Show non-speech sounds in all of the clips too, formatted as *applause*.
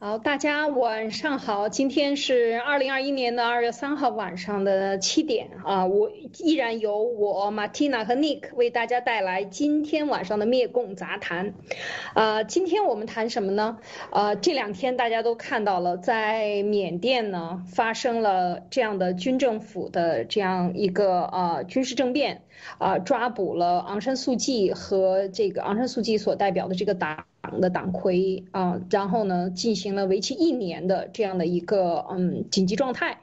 好，大家晚上好。今天是二零二一年的二月三号晚上的七点啊，我依然由我马蒂娜和 Nick 为大家带来今天晚上的灭共杂谈。啊，今天我们谈什么呢？呃，这两天大家都看到了，在缅甸呢发生了这样的军政府的这样一个呃军事政变，啊，抓捕了昂山素季和这个昂山素季所代表的这个党。党的党魁啊，然后呢，进行了为期一年的这样的一个嗯紧急状态。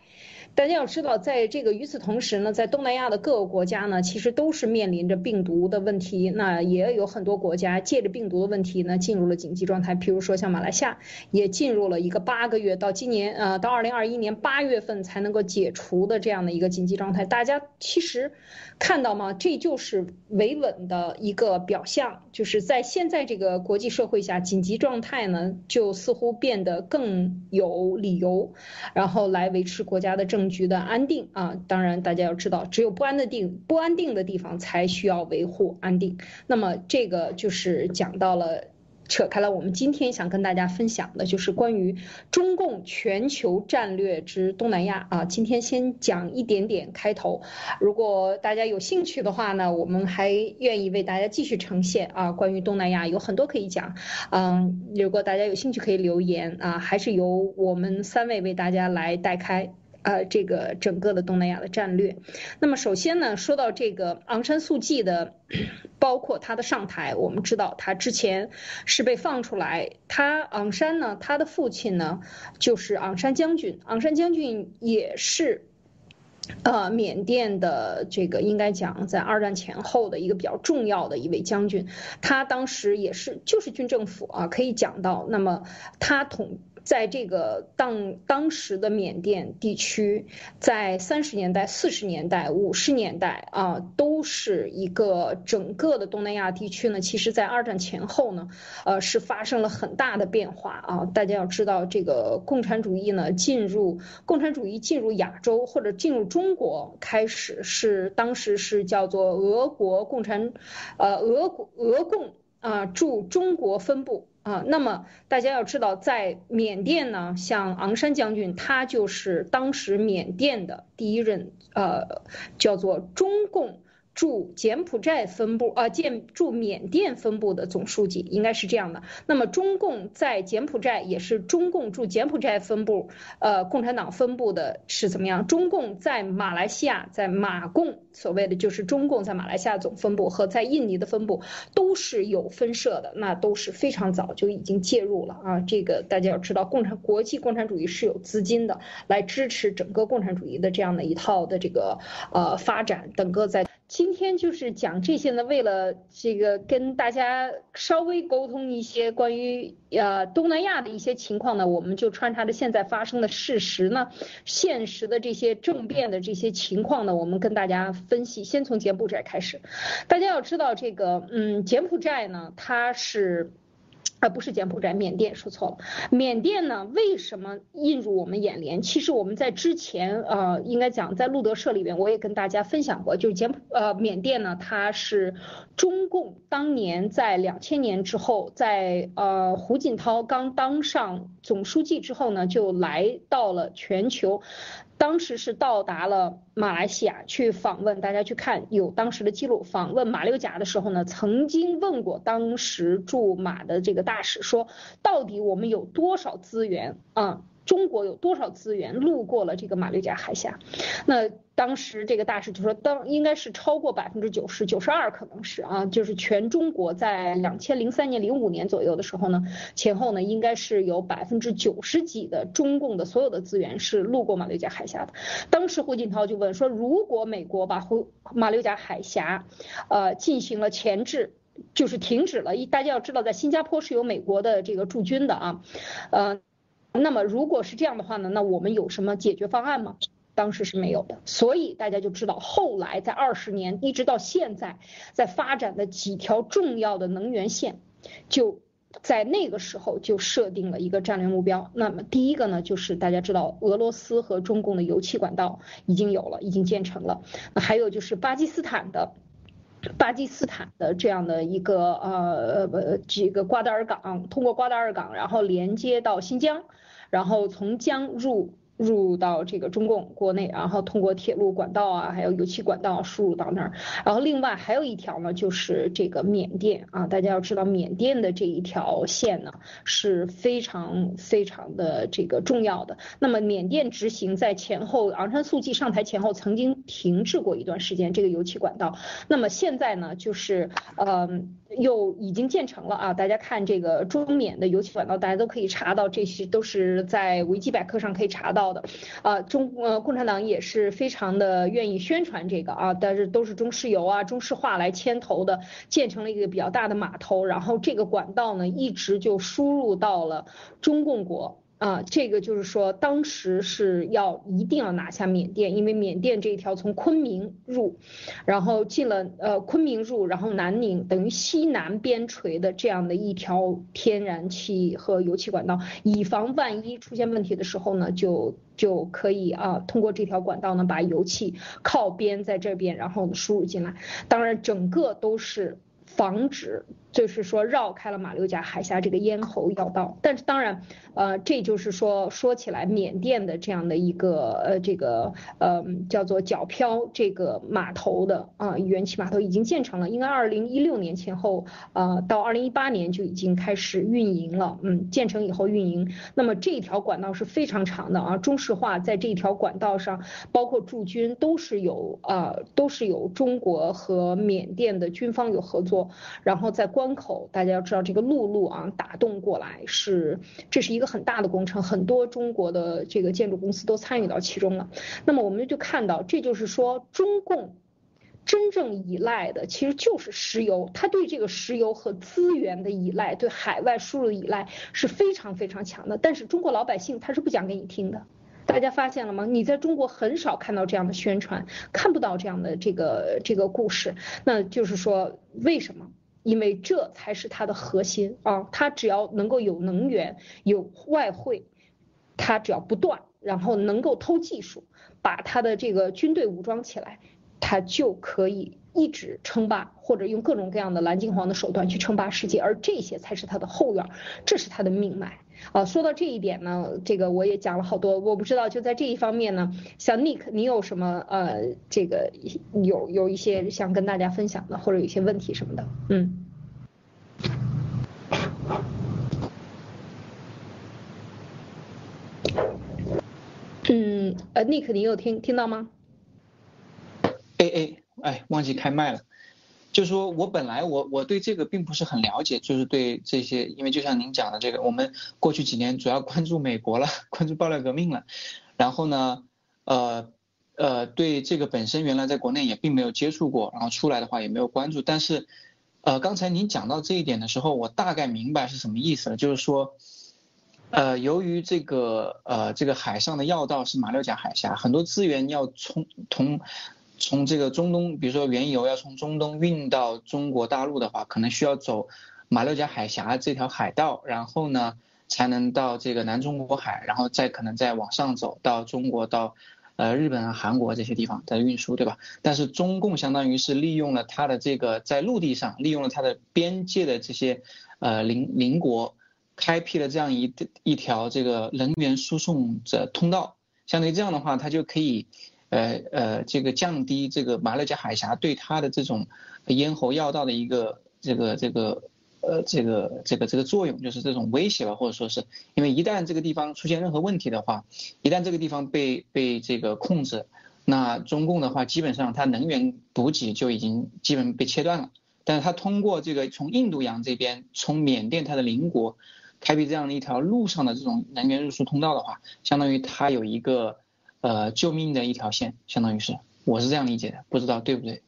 大家要知道，在这个与此同时呢，在东南亚的各个国家呢，其实都是面临着病毒的问题。那也有很多国家借着病毒的问题呢，进入了紧急状态。譬如说像马来西亚，也进入了一个八个月到今年呃到二零二一年八月份才能够解除的这样的一个紧急状态。大家其实。看到吗？这就是维稳的一个表象，就是在现在这个国际社会下，紧急状态呢，就似乎变得更有理由，然后来维持国家的政局的安定啊。当然，大家要知道，只有不安的定不安定的地方才需要维护安定。那么，这个就是讲到了。扯开了，我们今天想跟大家分享的就是关于中共全球战略之东南亚啊。今天先讲一点点开头，如果大家有兴趣的话呢，我们还愿意为大家继续呈现啊。关于东南亚有很多可以讲，嗯，如果大家有兴趣可以留言啊，还是由我们三位为大家来带开。呃，这个整个的东南亚的战略，那么首先呢，说到这个昂山素季的，包括他的上台，我们知道他之前是被放出来，他昂山呢，他的父亲呢就是昂山将军，昂山将军也是，呃，缅甸的这个应该讲在二战前后的一个比较重要的一位将军，他当时也是就是军政府啊，可以讲到，那么他统。在这个当当时的缅甸地区，在三十年代、四十年代、五十年代啊，都是一个整个的东南亚地区呢。其实，在二战前后呢，呃，是发生了很大的变化啊。大家要知道，这个共产主义呢，进入共产主义进入亚洲或者进入中国，开始是当时是叫做俄国共产，呃，俄国俄共啊驻中国分部。啊，那么大家要知道，在缅甸呢，像昂山将军，他就是当时缅甸的第一任，呃，叫做中共。驻柬埔寨分部啊，建驻缅甸分部的总书记应该是这样的。那么中共在柬埔寨也是中共驻柬埔寨分部，呃，共产党分部的是怎么样？中共在马来西亚，在马共所谓的就是中共在马来西亚总分部和在印尼的分部都是有分设的，那都是非常早就已经介入了啊。这个大家要知道，共产国际共产主义是有资金的，来支持整个共产主义的这样的一套的这个呃发展，整个在。今天就是讲这些呢，为了这个跟大家稍微沟通一些关于呃东南亚的一些情况呢，我们就穿插着现在发生的事实呢，现实的这些政变的这些情况呢，我们跟大家分析。先从柬埔寨开始，大家要知道这个，嗯，柬埔寨呢，它是。而不是柬埔寨，缅甸说错了。缅甸呢，为什么映入我们眼帘？其实我们在之前，呃，应该讲在路德社里边，我也跟大家分享过，就是柬埔呃缅甸呢，它是中共当年在两千年之后，在呃胡锦涛刚当上总书记之后呢，就来到了全球。当时是到达了马来西亚去访问，大家去看有当时的记录。访问马六甲的时候呢，曾经问过当时驻马的这个大使说，到底我们有多少资源啊？中国有多少资源路过了这个马六甲海峡？那当时这个大使就说，当应该是超过百分之九十九十二，可能是啊，就是全中国在两千零三年、零五年左右的时候呢，前后呢应该是有百分之九十几的中共的所有的资源是路过马六甲海峡的。当时胡锦涛就问说，如果美国把胡马六甲海峡，呃进行了前置，就是停止了，一大家要知道，在新加坡是有美国的这个驻军的啊，呃。那么如果是这样的话呢，那我们有什么解决方案吗？当时是没有的，所以大家就知道，后来在二十年一直到现在，在发展的几条重要的能源线，就在那个时候就设定了一个战略目标。那么第一个呢，就是大家知道，俄罗斯和中共的油气管道已经有了，已经建成了。那还有就是巴基斯坦的。巴基斯坦的这样的一个呃呃这个瓜达尔港，通过瓜达尔港，然后连接到新疆，然后从疆入。入到这个中共国内，然后通过铁路管道啊，还有油气管道输入到那儿。然后另外还有一条呢，就是这个缅甸啊，大家要知道缅甸的这一条线呢是非常非常的这个重要的。那么缅甸执行在前后，昂山素季上台前后曾经停滞过一段时间这个油气管道。那么现在呢，就是呃又已经建成了啊。大家看这个中缅的油气管道，大家都可以查到，这些都是在维基百科上可以查到。的啊，中呃共产党也是非常的愿意宣传这个啊，但是都是中石油啊、中石化来牵头的，建成了一个比较大的码头，然后这个管道呢一直就输入到了中共国。啊，这个就是说，当时是要一定要拿下缅甸，因为缅甸这一条从昆明入，然后进了呃昆明入，然后南宁等于西南边陲的这样的一条天然气和油气管道，以防万一出现问题的时候呢，就就可以啊通过这条管道呢把油气靠边在这边，然后输入进来。当然，整个都是防止。就是说绕开了马六甲海峡这个咽喉要道，但是当然，呃，这就是说说起来，缅甸的这样的一个呃这个呃叫做角漂这个码头的啊元气码头已经建成了，应该二零一六年前后呃到二零一八年就已经开始运营了，嗯，建成以后运营。那么这一条管道是非常长的啊，中石化在这条管道上，包括驻军都是有啊都是有中国和缅甸的军方有合作，然后在关。关口，大家要知道这个陆路啊，打动过来是这是一个很大的工程，很多中国的这个建筑公司都参与到其中了。那么我们就看到，这就是说中共真正依赖的其实就是石油，它对这个石油和资源的依赖，对海外输入的依赖是非常非常强的。但是中国老百姓他是不讲给你听的，大家发现了吗？你在中国很少看到这样的宣传，看不到这样的这个这个故事。那就是说为什么？因为这才是它的核心啊！它只要能够有能源、有外汇，它只要不断，然后能够偷技术，把它的这个军队武装起来，它就可以一直称霸，或者用各种各样的蓝金黄的手段去称霸世界。而这些才是它的后院，这是它的命脉啊！说到这一点呢，这个我也讲了好多，我不知道就在这一方面呢，像 Nick，你有什么呃，这个有有一些想跟大家分享的，或者有一些问题什么的，嗯。嗯，呃，Nick，你有听听到吗？哎哎哎，忘记开麦了。就是说我本来我我对这个并不是很了解，就是对这些，因为就像您讲的这个，我们过去几年主要关注美国了，*laughs* 关注爆料革命了。然后呢，呃呃，对这个本身原来在国内也并没有接触过，然后出来的话也没有关注。但是，呃，刚才您讲到这一点的时候，我大概明白是什么意思了，就是说。呃，由于这个呃，这个海上的要道是马六甲海峡，很多资源要从从从这个中东，比如说原油要从中东运到中国大陆的话，可能需要走马六甲海峡这条海道，然后呢才能到这个南中国海，然后再可能再往上走到中国到呃日本啊、韩国这些地方的运输，对吧？但是中共相当于是利用了它的这个在陆地上利用了它的边界的这些呃邻邻国。开辟了这样一一条这个能源输送的通道，相当于这样的话，它就可以，呃呃，这个降低这个马六甲海峡对它的这种咽喉要道的一个这个这个呃这个这个这个作用，就是这种威胁吧，或者说是因为一旦这个地方出现任何问题的话，一旦这个地方被被这个控制，那中共的话基本上它能源补给就已经基本被切断了。但是它通过这个从印度洋这边，从缅甸它的邻国。开辟这样的一条路上的这种能源运输通道的话，相当于它有一个呃救命的一条线，相当于是，我是这样理解的，不知道对不对？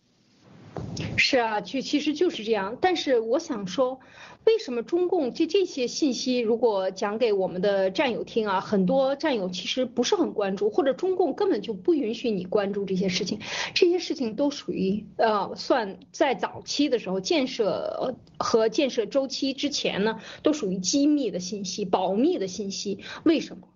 是啊，其其实就是这样。但是我想说，为什么中共这这些信息如果讲给我们的战友听啊，很多战友其实不是很关注，或者中共根本就不允许你关注这些事情。这些事情都属于呃，算在早期的时候建设和建设周期之前呢，都属于机密的信息、保密的信息。为什么？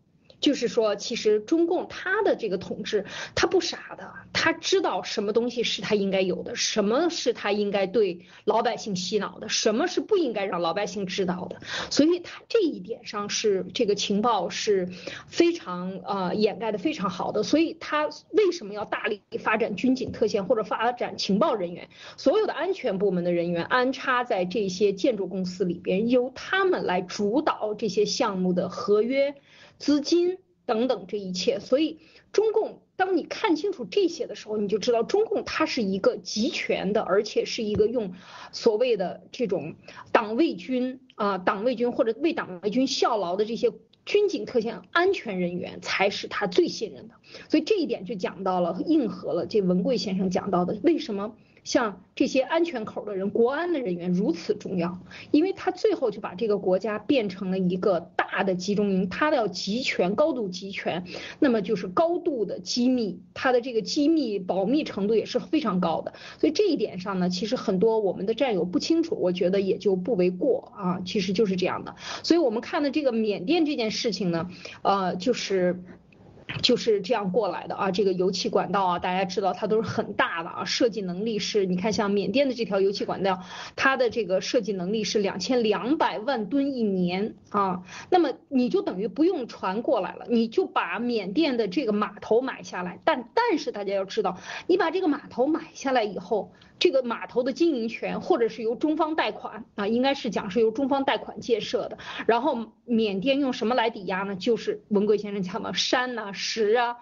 就是说，其实中共他的这个统治，他不傻的，他知道什么东西是他应该有的，什么是他应该对老百姓洗脑的，什么是不应该让老百姓知道的。所以他这一点上是这个情报是非常呃掩盖的非常好的。所以他为什么要大力发展军警特线或者发展情报人员？所有的安全部门的人员安插在这些建筑公司里边，由他们来主导这些项目的合约。资金等等这一切，所以中共，当你看清楚这些的时候，你就知道中共它是一个集权的，而且是一个用所谓的这种党卫军啊，党卫军或者为党卫军效劳的这些军警特线安全人员才是他最信任的。所以这一点就讲到了，应和了这文贵先生讲到的为什么。像这些安全口的人、国安的人员如此重要，因为他最后就把这个国家变成了一个大的集中营，他要集权、高度集权，那么就是高度的机密，他的这个机密保密程度也是非常高的。所以这一点上呢，其实很多我们的战友不清楚，我觉得也就不为过啊，其实就是这样的。所以我们看的这个缅甸这件事情呢，呃，就是。就是这样过来的啊，这个油气管道啊，大家知道它都是很大的啊，设计能力是，你看像缅甸的这条油气管道，它的这个设计能力是两千两百万吨一年啊，那么你就等于不用船过来了，你就把缅甸的这个码头买下来，但但是大家要知道，你把这个码头买下来以后。这个码头的经营权，或者是由中方贷款啊，应该是讲是由中方贷款建设的。然后缅甸用什么来抵押呢？就是文贵先生讲的山呐、石啊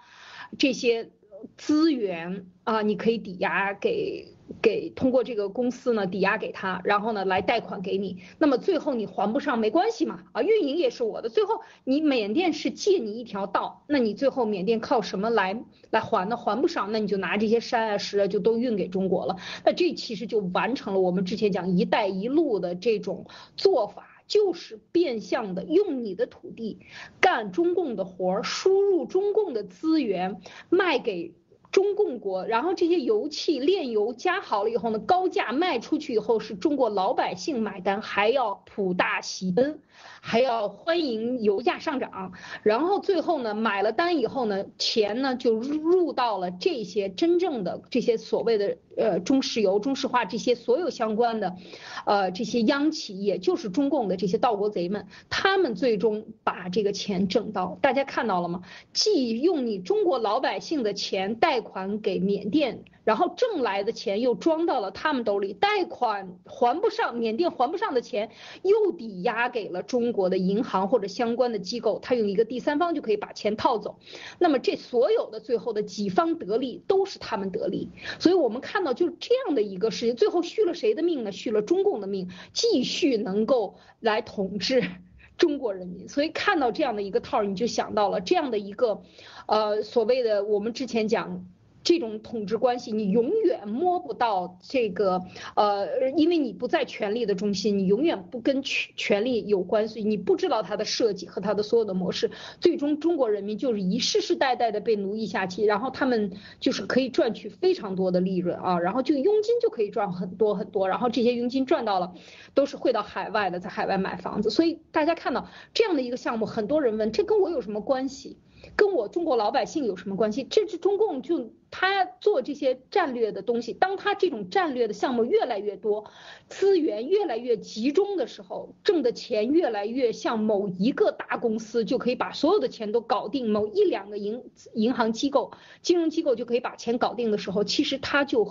这些资源啊，你可以抵押给。给通过这个公司呢抵押给他，然后呢来贷款给你，那么最后你还不上没关系嘛，啊运营也是我的，最后你缅甸是借你一条道，那你最后缅甸靠什么来来还呢？还不上，那你就拿这些山啊石啊就都运给中国了，那这其实就完成了我们之前讲一带一路的这种做法，就是变相的用你的土地干中共的活儿，输入中共的资源卖给。中共国，然后这些油气炼油加好了以后呢，高价卖出去以后是中国老百姓买单，还要普大喜奔。还要欢迎油价上涨，然后最后呢，买了单以后呢，钱呢就入到了这些真正的这些所谓的呃中石油、中石化这些所有相关的，呃这些央企，也就是中共的这些盗国贼们，他们最终把这个钱挣到。大家看到了吗？既用你中国老百姓的钱贷款给缅甸。然后挣来的钱又装到了他们兜里，贷款还不上，缅甸还不上的钱又抵押给了中国的银行或者相关的机构，他用一个第三方就可以把钱套走。那么这所有的最后的几方得利都是他们得利，所以我们看到就这样的一个事情，最后续了谁的命呢？续了中共的命，继续能够来统治 *laughs* 中国人民。所以看到这样的一个套，你就想到了这样的一个，呃，所谓的我们之前讲。这种统治关系，你永远摸不到这个，呃，因为你不在权力的中心，你永远不跟权权力有关系，你不知道它的设计和它的所有的模式，最终中国人民就是一世世代代的被奴役下去，然后他们就是可以赚取非常多的利润啊，然后就佣金就可以赚很多很多，然后这些佣金赚到了，都是汇到海外的，在海外买房子，所以大家看到这样的一个项目，很多人问这跟我有什么关系？跟我中国老百姓有什么关系？这是中共就。他做这些战略的东西，当他这种战略的项目越来越多，资源越来越集中的时候，挣的钱越来越像某一个大公司就可以把所有的钱都搞定，某一两个银银行机构、金融机构就可以把钱搞定的时候，其实他就，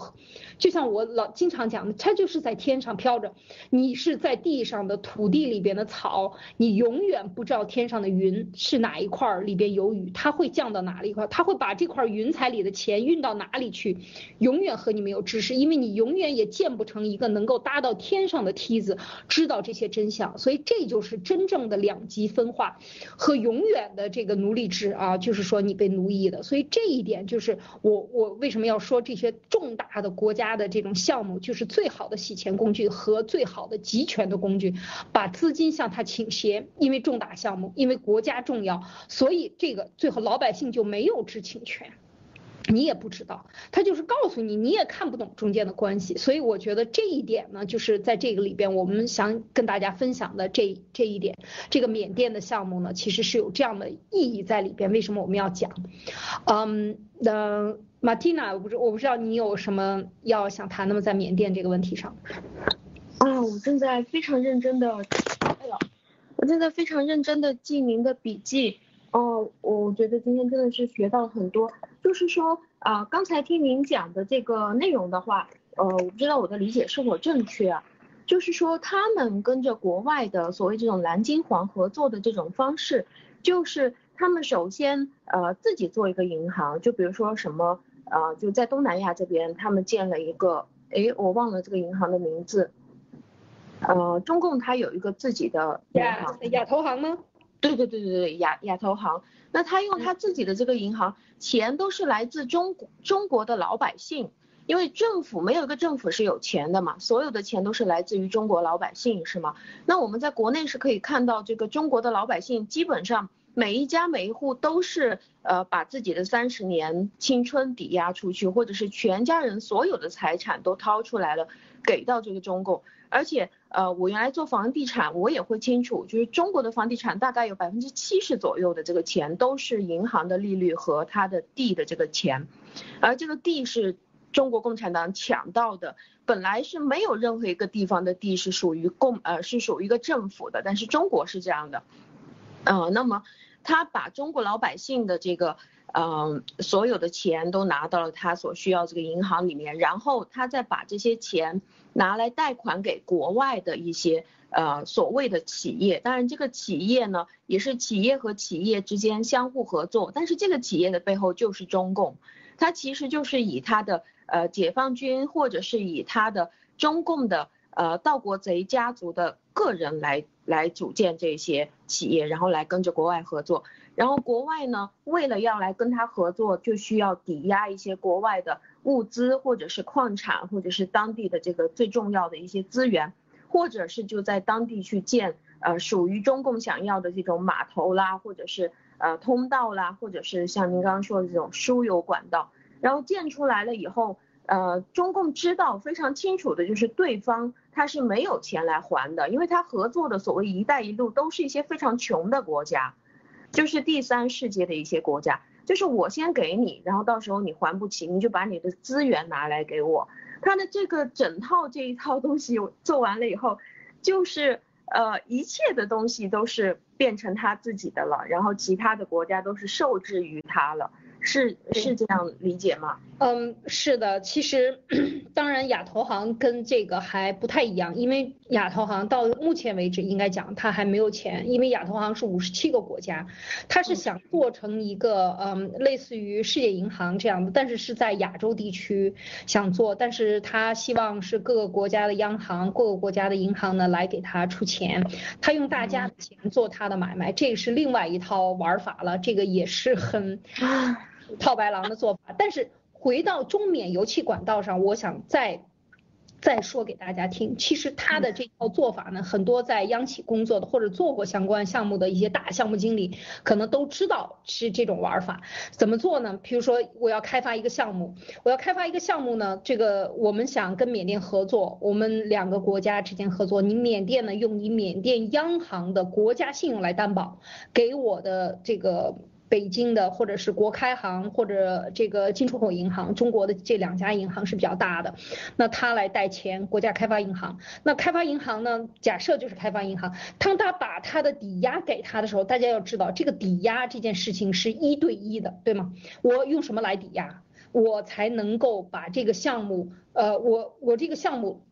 就像我老经常讲的，他就是在天上飘着，你是在地上的土地里边的草，你永远不知道天上的云是哪一块里边有雨，它会降到哪里一块，他会把这块云彩里的钱。运到哪里去，永远和你没有知识，因为你永远也建不成一个能够搭到天上的梯子，知道这些真相。所以这就是真正的两极分化和永远的这个奴隶制啊，就是说你被奴役的。所以这一点就是我我为什么要说这些重大的国家的这种项目就是最好的洗钱工具和最好的集权的工具，把资金向他倾斜，因为重大项目，因为国家重要，所以这个最后老百姓就没有知情权。你也不知道，他就是告诉你，你也看不懂中间的关系，所以我觉得这一点呢，就是在这个里边，我们想跟大家分享的这这一点，这个缅甸的项目呢，其实是有这样的意义在里边。为什么我们要讲？嗯，那马蒂娜，我不知我不知道你有什么要想谈的吗？在缅甸这个问题上？啊，我正在非常认真的，哎呦，我正在非常认真的记您的笔记。哦，我觉得今天真的是学到了很多。就是说啊，刚才听您讲的这个内容的话，呃，我不知道我的理解是否正确啊。就是说他们跟着国外的所谓这种蓝金黄合作的这种方式，就是他们首先呃自己做一个银行，就比如说什么呃就在东南亚这边，他们建了一个，哎，我忘了这个银行的名字。呃，中共它有一个自己的亚亚投行吗？对对对对对，亚亚投行。那他用他自己的这个银行，钱都是来自中国中国的老百姓，因为政府没有一个政府是有钱的嘛，所有的钱都是来自于中国老百姓，是吗？那我们在国内是可以看到，这个中国的老百姓基本上每一家每一户都是呃把自己的三十年青春抵押出去，或者是全家人所有的财产都掏出来了，给到这个中共。而且，呃，我原来做房地产，我也会清楚，就是中国的房地产大概有百分之七十左右的这个钱都是银行的利率和它的地的这个钱，而这个地是中国共产党抢到的，本来是没有任何一个地方的地是属于共，呃，是属于一个政府的，但是中国是这样的，呃，那么他把中国老百姓的这个。嗯，所有的钱都拿到了他所需要这个银行里面，然后他再把这些钱拿来贷款给国外的一些呃所谓的企业。当然，这个企业呢也是企业和企业之间相互合作，但是这个企业的背后就是中共，它其实就是以他的呃解放军或者是以他的中共的呃盗国贼家族的个人来来组建这些企业，然后来跟着国外合作。然后国外呢，为了要来跟他合作，就需要抵押一些国外的物资，或者是矿产，或者是当地的这个最重要的一些资源，或者是就在当地去建呃属于中共想要的这种码头啦，或者是呃通道啦，或者是像您刚刚说的这种输油管道。然后建出来了以后，呃中共知道非常清楚的就是对方他是没有钱来还的，因为他合作的所谓一带一路都是一些非常穷的国家。就是第三世界的一些国家，就是我先给你，然后到时候你还不起，你就把你的资源拿来给我。他的这个整套这一套东西做完了以后，就是呃一切的东西都是变成他自己的了，然后其他的国家都是受制于他了。是是这样理解吗？嗯，是的。其实，*coughs* 当然亚投行跟这个还不太一样，因为亚投行到目前为止应该讲它还没有钱，因为亚投行是五十七个国家，它是想做成一个嗯类似于世界银行这样的，但是是在亚洲地区想做，但是他希望是各个国家的央行、各个国家的银行呢来给他出钱，他用大家的钱做他的买卖，这个是另外一套玩法了，这个也是很。套白狼的做法，但是回到中缅油气管道上，我想再再说给大家听。其实他的这套做法呢，很多在央企工作的或者做过相关项目的一些大项目经理，可能都知道是这种玩法。怎么做呢？比如说我要开发一个项目，我要开发一个项目呢，这个我们想跟缅甸合作，我们两个国家之间合作，你缅甸呢用你缅甸央行的国家信用来担保，给我的这个。北京的或者是国开行或者这个进出口银行，中国的这两家银行是比较大的，那他来贷钱，国家开发银行，那开发银行呢，假设就是开发银行，当他把他的抵押给他的时候，大家要知道这个抵押这件事情是一对一的，对吗？我用什么来抵押，我才能够把这个项目，呃，我我这个项目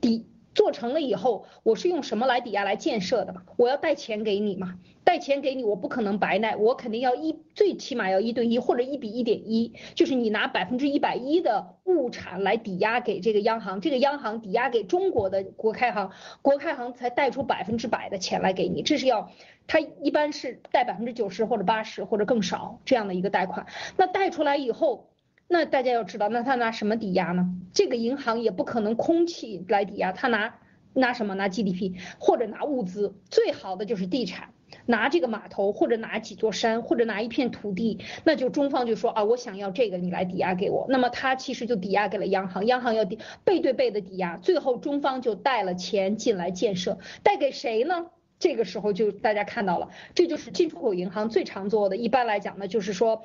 抵做成了以后，我是用什么来抵押来建设的嘛？我要贷钱给你嘛？贷钱给你，我不可能白贷，我肯定要一最起码要一对一或者一比一点一，就是你拿百分之一百一的物产来抵押给这个央行，这个央行抵押给中国的国开行，国开行才贷出百分之百的钱来给你，这是要，它一般是贷百分之九十或者八十或者更少这样的一个贷款，那贷出来以后，那大家要知道，那他拿什么抵押呢？这个银行也不可能空气来抵押，他拿拿什么？拿 GDP 或者拿物资，最好的就是地产。拿这个码头或者拿几座山或者拿一片土地，那就中方就说啊，我想要这个，你来抵押给我。那么他其实就抵押给了央行，央行要抵背对背的抵押，最后中方就贷了钱进来建设，贷给谁呢？这个时候就大家看到了，这就是进出口银行最常做的。一般来讲呢，就是说。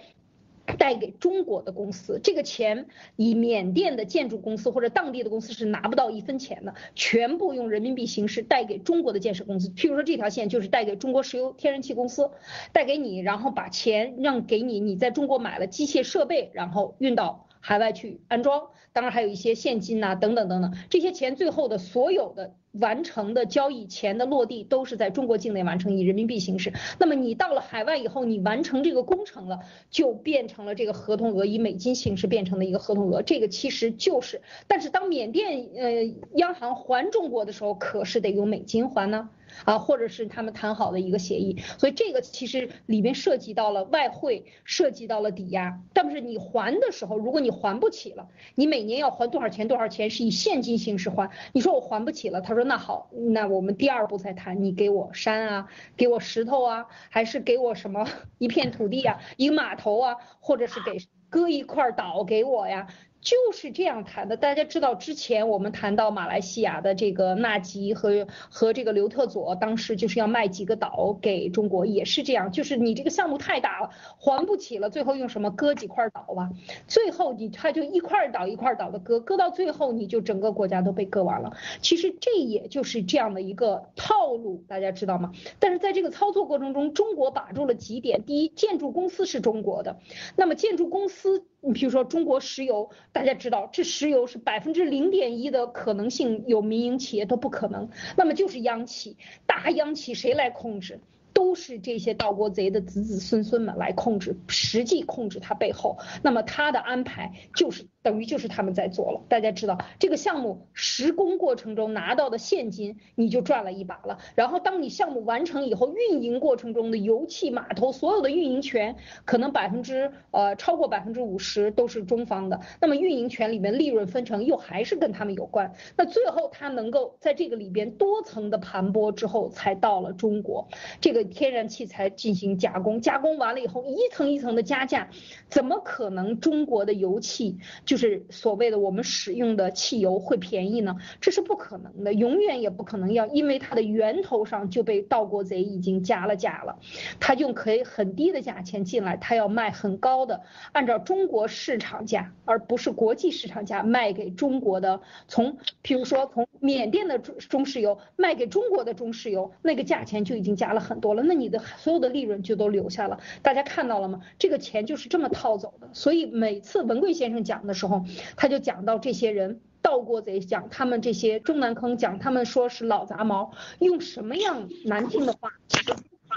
贷给中国的公司，这个钱以缅甸的建筑公司或者当地的公司是拿不到一分钱的，全部用人民币形式贷给中国的建设公司。譬如说这条线就是贷给中国石油天然气公司，贷给你，然后把钱让给你，你在中国买了机械设备，然后运到海外去安装。当然还有一些现金呐，等等等等，这些钱最后的所有的。完成的交易钱的落地都是在中国境内完成，以人民币形式。那么你到了海外以后，你完成这个工程了，就变成了这个合同额以美金形式变成的一个合同额。这个其实就是，但是当缅甸呃央行还中国的时候，可是得用美金还呢。啊或者是他们谈好的一个协议，所以这个其实里面涉及到了外汇，涉及到了抵押。但是你还的时候，如果你还不起了，你每年要还多少钱？多少钱是以现金形式还？你说我还不起了，他说那好，那我们第二步再谈，你给我山啊，给我石头啊，还是给我什么 *laughs* 一片土地啊，一个码头啊，或者是给割一块岛给我呀？就是这样谈的，大家知道之前我们谈到马来西亚的这个纳吉和和这个刘特佐，当时就是要卖几个岛给中国，也是这样，就是你这个项目太大了，还不起了，最后用什么割几块岛吧，最后你他就一块岛一块岛的割，割到最后你就整个国家都被割完了。其实这也就是这样的一个套路，大家知道吗？但是在这个操作过程中，中国把住了几点，第一，建筑公司是中国的，那么建筑公司。你比如说中国石油，大家知道这石油是百分之零点一的可能性有民营企业都不可能，那么就是央企，大央企谁来控制？都是这些盗国贼的子子孙孙们来控制，实际控制他背后，那么他的安排就是等于就是他们在做了。大家知道这个项目施工过程中拿到的现金，你就赚了一把了。然后当你项目完成以后，运营过程中的油气码头所有的运营权，可能百分之呃超过百分之五十都是中方的。那么运营权里面利润分成又还是跟他们有关。那最后他能够在这个里边多层的盘剥之后，才到了中国这个。天然气才进行加工，加工完了以后一层一层的加价，怎么可能中国的油气就是所谓的我们使用的汽油会便宜呢？这是不可能的，永远也不可能要，因为它的源头上就被盗国贼已经加了价了，他就可以很低的价钱进来，他要卖很高的，按照中国市场价，而不是国际市场价卖给中国的，从譬如说从缅甸的中中石油卖给中国的中石油，那个价钱就已经加了很多。了，那你的所有的利润就都留下了，大家看到了吗？这个钱就是这么套走的。所以每次文贵先生讲的时候，他就讲到这些人盗国贼，讲他们这些中南坑，讲他们说是老杂毛，用什么样难听的话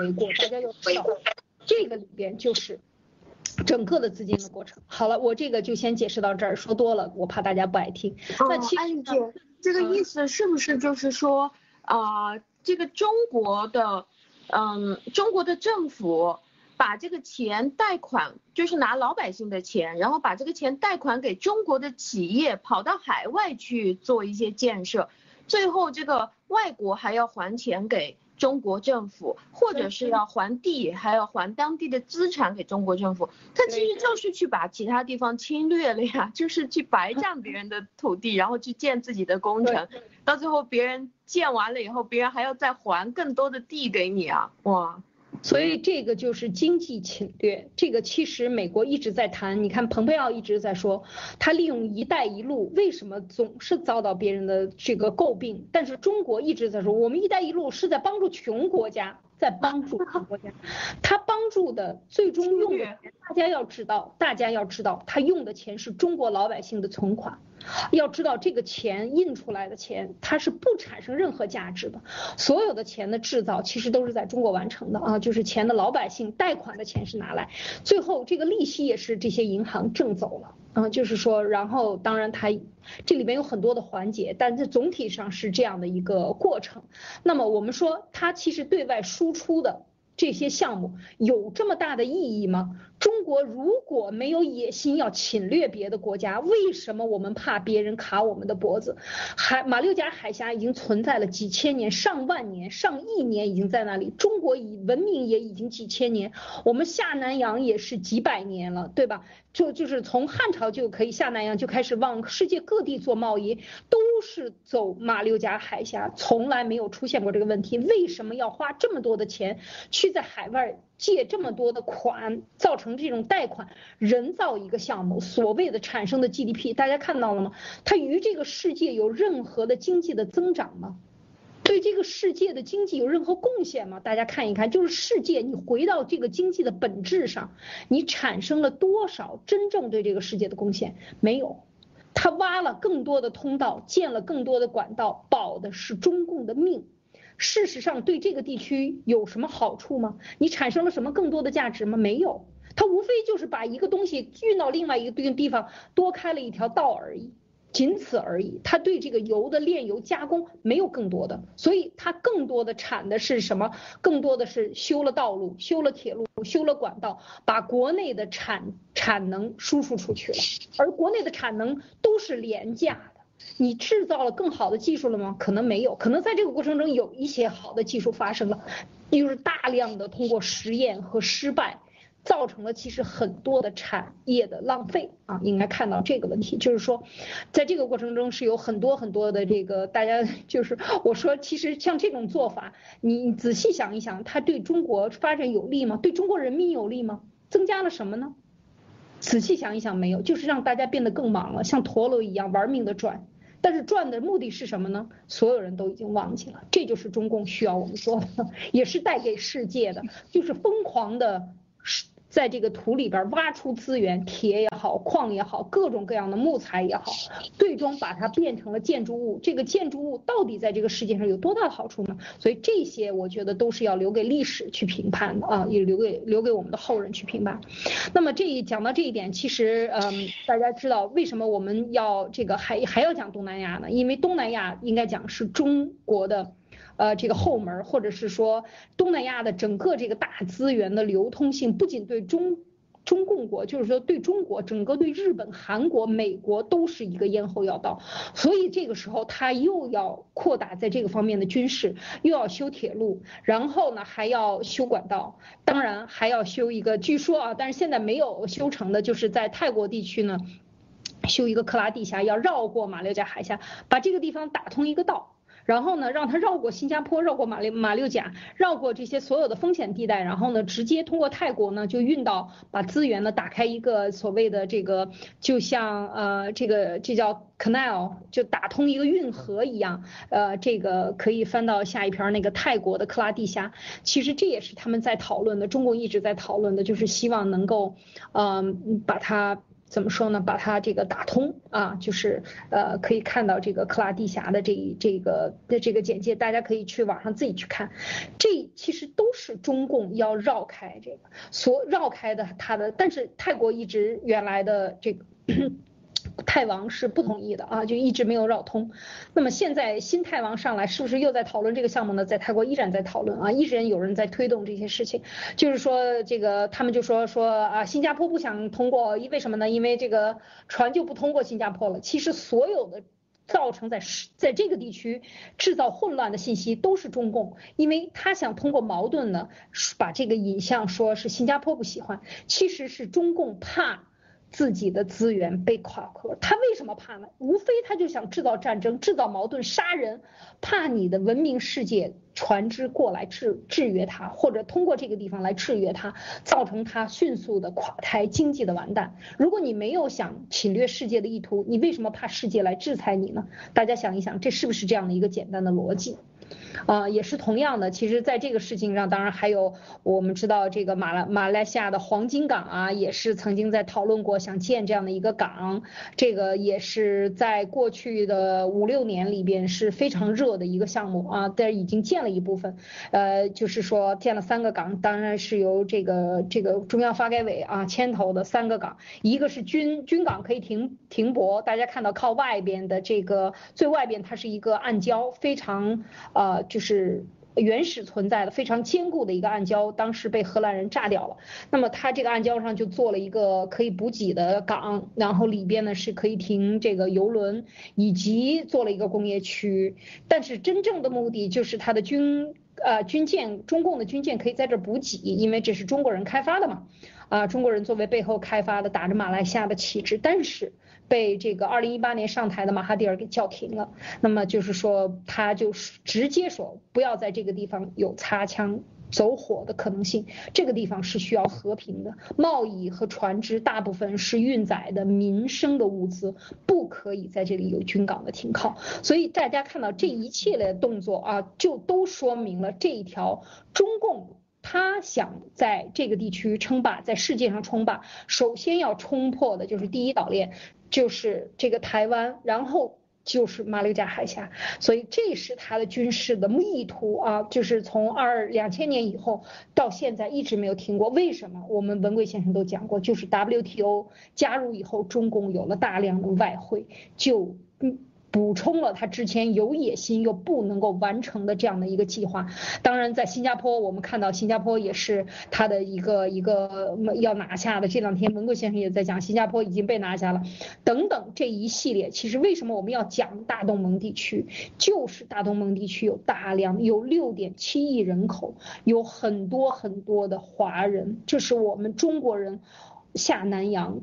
为过？大家要知道，这个里边就是整个的资金的过程。好了，我这个就先解释到这儿，说多了我怕大家不爱听。那其实这个意思是不是就是说啊，这个中国的？嗯，中国的政府把这个钱贷款，就是拿老百姓的钱，然后把这个钱贷款给中国的企业，跑到海外去做一些建设，最后这个外国还要还钱给中国政府，或者是要还地，还要还当地的资产给中国政府，他其实就是去把其他地方侵略了呀，*laughs* 就是去白 *laughs* 占别人的土地，然后去建自己的工程，到最后别人。建完了以后，别人还要再还更多的地给你啊！哇，所以这个就是经济侵略。这个其实美国一直在谈，你看蓬佩奥一直在说，他利用“一带一路”为什么总是遭到别人的这个诟病？但是中国一直在说，我们“一带一路”是在帮助穷国家。在帮助国家，他帮助的最终用的钱，大家要知道，大家要知道，他用的钱是中国老百姓的存款，要知道这个钱印出来的钱，它是不产生任何价值的，所有的钱的制造其实都是在中国完成的啊，就是钱的老百姓贷款的钱是拿来，最后这个利息也是这些银行挣走了。嗯，就是说，然后当然它这里面有很多的环节，但这总体上是这样的一个过程。那么我们说，它其实对外输出的这些项目有这么大的意义吗？中国如果没有野心要侵略别的国家，为什么我们怕别人卡我们的脖子？海马六甲海峡已经存在了几千年、上万年、上亿年，已经在那里。中国以文明也已经几千年，我们下南洋也是几百年了，对吧？就就是从汉朝就可以下南洋，就开始往世界各地做贸易，都是走马六甲海峡，从来没有出现过这个问题。为什么要花这么多的钱去在海外借这么多的款，造成这种贷款，人造一个项目，所谓的产生的 GDP，大家看到了吗？它与这个世界有任何的经济的增长吗？对这个世界的经济有任何贡献吗？大家看一看，就是世界，你回到这个经济的本质上，你产生了多少真正对这个世界的贡献？没有，他挖了更多的通道，建了更多的管道，保的是中共的命。事实上，对这个地区有什么好处吗？你产生了什么更多的价值吗？没有，他无非就是把一个东西运到另外一个地方，多开了一条道而已。仅此而已，他对这个油的炼油加工没有更多的，所以他更多的产的是什么？更多的是修了道路、修了铁路、修了管道，把国内的产产能输出出去了。而国内的产能都是廉价，你制造了更好的技术了吗？可能没有，可能在这个过程中有一些好的技术发生了，就是大量的通过实验和失败。造成了其实很多的产业的浪费啊，应该看到这个问题，就是说，在这个过程中是有很多很多的这个大家就是我说，其实像这种做法，你仔细想一想，它对中国发展有利吗？对中国人民有利吗？增加了什么呢？仔细想一想，没有，就是让大家变得更忙了，像陀螺一样玩命的转。但是转的目的是什么呢？所有人都已经忘记了，这就是中共需要我们做的，也是带给世界的，就是疯狂的。在这个土里边挖出资源，铁也好，矿也好，各种各样的木材也好，最终把它变成了建筑物。这个建筑物到底在这个世界上有多大的好处呢？所以这些我觉得都是要留给历史去评判的啊，也留给留给我们的后人去评判。那么这一讲到这一点，其实嗯，大家知道为什么我们要这个还还要讲东南亚呢？因为东南亚应该讲是中国的。呃，这个后门，或者是说东南亚的整个这个大资源的流通性，不仅对中中共国，就是说对中国整个对日本、韩国、美国都是一个咽喉要道。所以这个时候他又要扩大在这个方面的军事，又要修铁路，然后呢还要修管道，当然还要修一个，据说啊，但是现在没有修成的，就是在泰国地区呢修一个克拉地峡，要绕过马六甲海峡，把这个地方打通一个道。然后呢，让他绕过新加坡，绕过马六马六甲，绕过这些所有的风险地带，然后呢，直接通过泰国呢，就运到把资源呢打开一个所谓的这个，就像呃这个这叫 canal，就打通一个运河一样，呃这个可以翻到下一篇那个泰国的克拉地峡，其实这也是他们在讨论的，中国一直在讨论的，就是希望能够嗯把它。怎么说呢？把它这个打通啊，就是呃，可以看到这个克拉地峡的这一这个的这个简介，大家可以去网上自己去看。这其实都是中共要绕开这个所绕开的它的，但是泰国一直原来的这个。泰王是不同意的啊，就一直没有绕通。那么现在新泰王上来，是不是又在讨论这个项目呢？在泰国依然在讨论啊，依然有人在推动这些事情。就是说这个他们就说说啊，新加坡不想通过，因为什么呢？因为这个船就不通过新加坡了。其实所有的造成在在这个地区制造混乱的信息都是中共，因为他想通过矛盾呢，把这个引向说是新加坡不喜欢，其实是中共怕。自己的资源被垮壳，他为什么怕呢？无非他就想制造战争、制造矛盾、杀人，怕你的文明世界船只过来制制约他，或者通过这个地方来制约他，造成他迅速的垮台、经济的完蛋。如果你没有想侵略世界的意图，你为什么怕世界来制裁你呢？大家想一想，这是不是这样的一个简单的逻辑？啊，也是同样的。其实，在这个事情上，当然还有我们知道这个马来马来西亚的黄金港啊，也是曾经在讨论过想建这样的一个港。这个也是在过去的五六年里边是非常热的一个项目啊，但已经建了一部分。呃，就是说建了三个港，当然是由这个这个中央发改委啊牵头的三个港，一个是军军港可以停停泊，大家看到靠外边的这个最外边它是一个暗礁，非常。呃，就是原始存在的非常坚固的一个暗礁，当时被荷兰人炸掉了。那么它这个暗礁上就做了一个可以补给的港，然后里边呢是可以停这个游轮，以及做了一个工业区。但是真正的目的就是它的军呃军舰，中共的军舰可以在这补给，因为这是中国人开发的嘛。啊，中国人作为背后开发的，打着马来西亚的旗帜，但是。被这个二零一八年上台的马哈蒂尔给叫停了，那么就是说，他就直接说不要在这个地方有擦枪走火的可能性。这个地方是需要和平的，贸易和船只大部分是运载的民生的物资，不可以在这里有军港的停靠。所以大家看到这一切的动作啊，就都说明了这一条中共。他想在这个地区称霸，在世界上称霸，首先要冲破的就是第一岛链，就是这个台湾，然后就是马六甲海峡，所以这是他的军事的意图啊，就是从二两千年以后到现在一直没有停过。为什么？我们文贵先生都讲过，就是 WTO 加入以后，中共有了大量的外汇，就嗯。补充了他之前有野心又不能够完成的这样的一个计划。当然，在新加坡，我们看到新加坡也是他的一个一个要拿下的。这两天文贵先生也在讲，新加坡已经被拿下了。等等这一系列，其实为什么我们要讲大东盟地区？就是大东盟地区有大量有六点七亿人口，有很多很多的华人，这是我们中国人下南洋。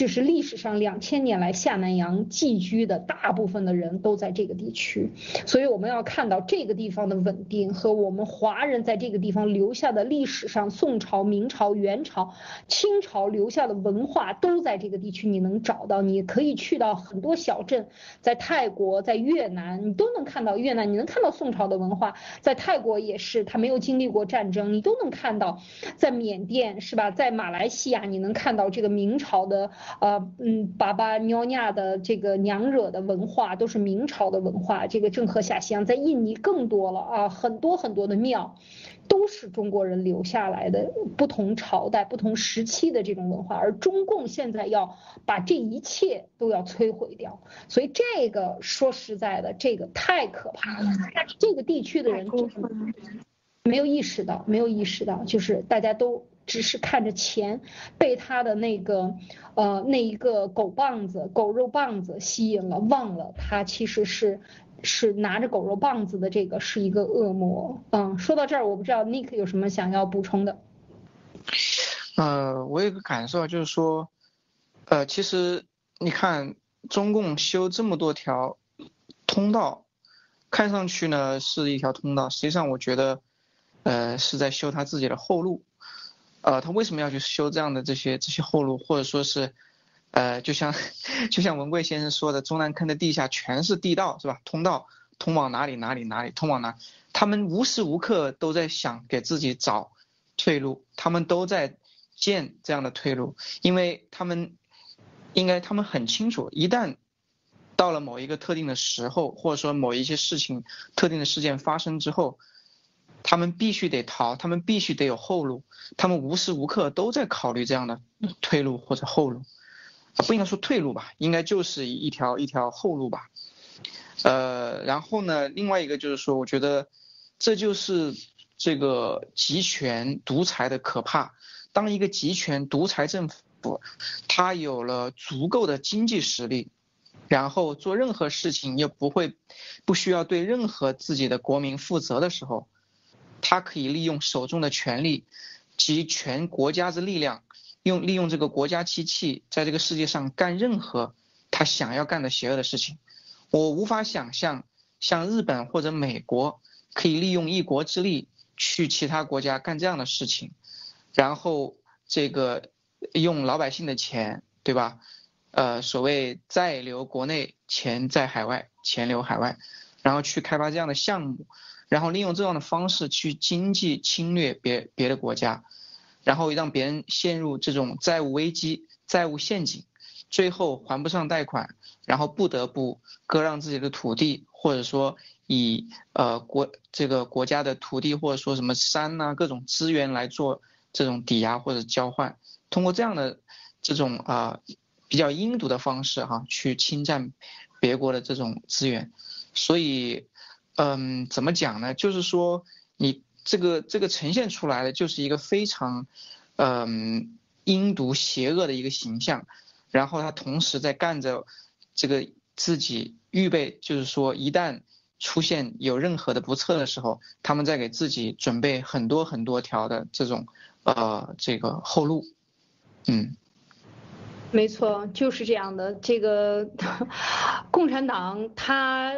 就是历史上两千年来下南洋寄居的大部分的人都在这个地区，所以我们要看到这个地方的稳定和我们华人在这个地方留下的历史上宋朝、明朝、元朝、清朝留下的文化都在这个地区，你能找到。你可以去到很多小镇，在泰国、在越南，你都能看到越南，你能看到宋朝的文化，在泰国也是，他没有经历过战争，你都能看到。在缅甸是吧？在马来西亚，你能看到这个明朝的。呃，嗯，爸爸娘娘的这个娘惹的文化都是明朝的文化，这个郑和下西洋，在印尼更多了啊，很多很多的庙，都是中国人留下来的，不同朝代、不同时期的这种文化，而中共现在要把这一切都要摧毁掉，所以这个说实在的，这个太可怕了，这个地区的人就是没有意识到，没有意识到，就是大家都。只是看着钱，被他的那个呃那一个狗棒子、狗肉棒子吸引了，忘了他其实是是拿着狗肉棒子的这个是一个恶魔。嗯，说到这儿，我不知道 Nick 有什么想要补充的。呃，我有个感受就是说，呃，其实你看中共修这么多条通道，看上去呢是一条通道，实际上我觉得，呃，是在修他自己的后路。呃，他为什么要去修这样的这些这些后路，或者说是，呃，就像 *laughs* 就像文贵先生说的，中南坑的地下全是地道，是吧？通道通往哪里哪里哪里，通往哪？他们无时无刻都在想给自己找退路，他们都在建这样的退路，因为他们应该他们很清楚，一旦到了某一个特定的时候，或者说某一些事情特定的事件发生之后。他们必须得逃，他们必须得有后路，他们无时无刻都在考虑这样的退路或者后路，啊，不应该说退路吧，应该就是一条一条后路吧。呃，然后呢，另外一个就是说，我觉得这就是这个集权独裁的可怕。当一个集权独裁政府，他有了足够的经济实力，然后做任何事情又不会不需要对任何自己的国民负责的时候。他可以利用手中的权力及全国家之力量，用利用这个国家机器，在这个世界上干任何他想要干的邪恶的事情。我无法想象，像日本或者美国可以利用一国之力去其他国家干这样的事情，然后这个用老百姓的钱，对吧？呃，所谓在留国内，钱在海外，钱留海外，然后去开发这样的项目。然后利用这样的方式去经济侵略别别的国家，然后让别人陷入这种债务危机、债务陷阱，最后还不上贷款，然后不得不割让自己的土地，或者说以呃国这个国家的土地或者说什么山呐各种资源来做这种抵押或者交换，通过这样的这种啊比较阴毒的方式哈去侵占别国的这种资源，所以。嗯，怎么讲呢？就是说，你这个这个呈现出来的就是一个非常，嗯，阴毒邪恶的一个形象，然后他同时在干着这个自己预备，就是说一旦出现有任何的不测的时候，他们在给自己准备很多很多条的这种呃这个后路，嗯。没错，就是这样的。这个 *laughs* 共产党他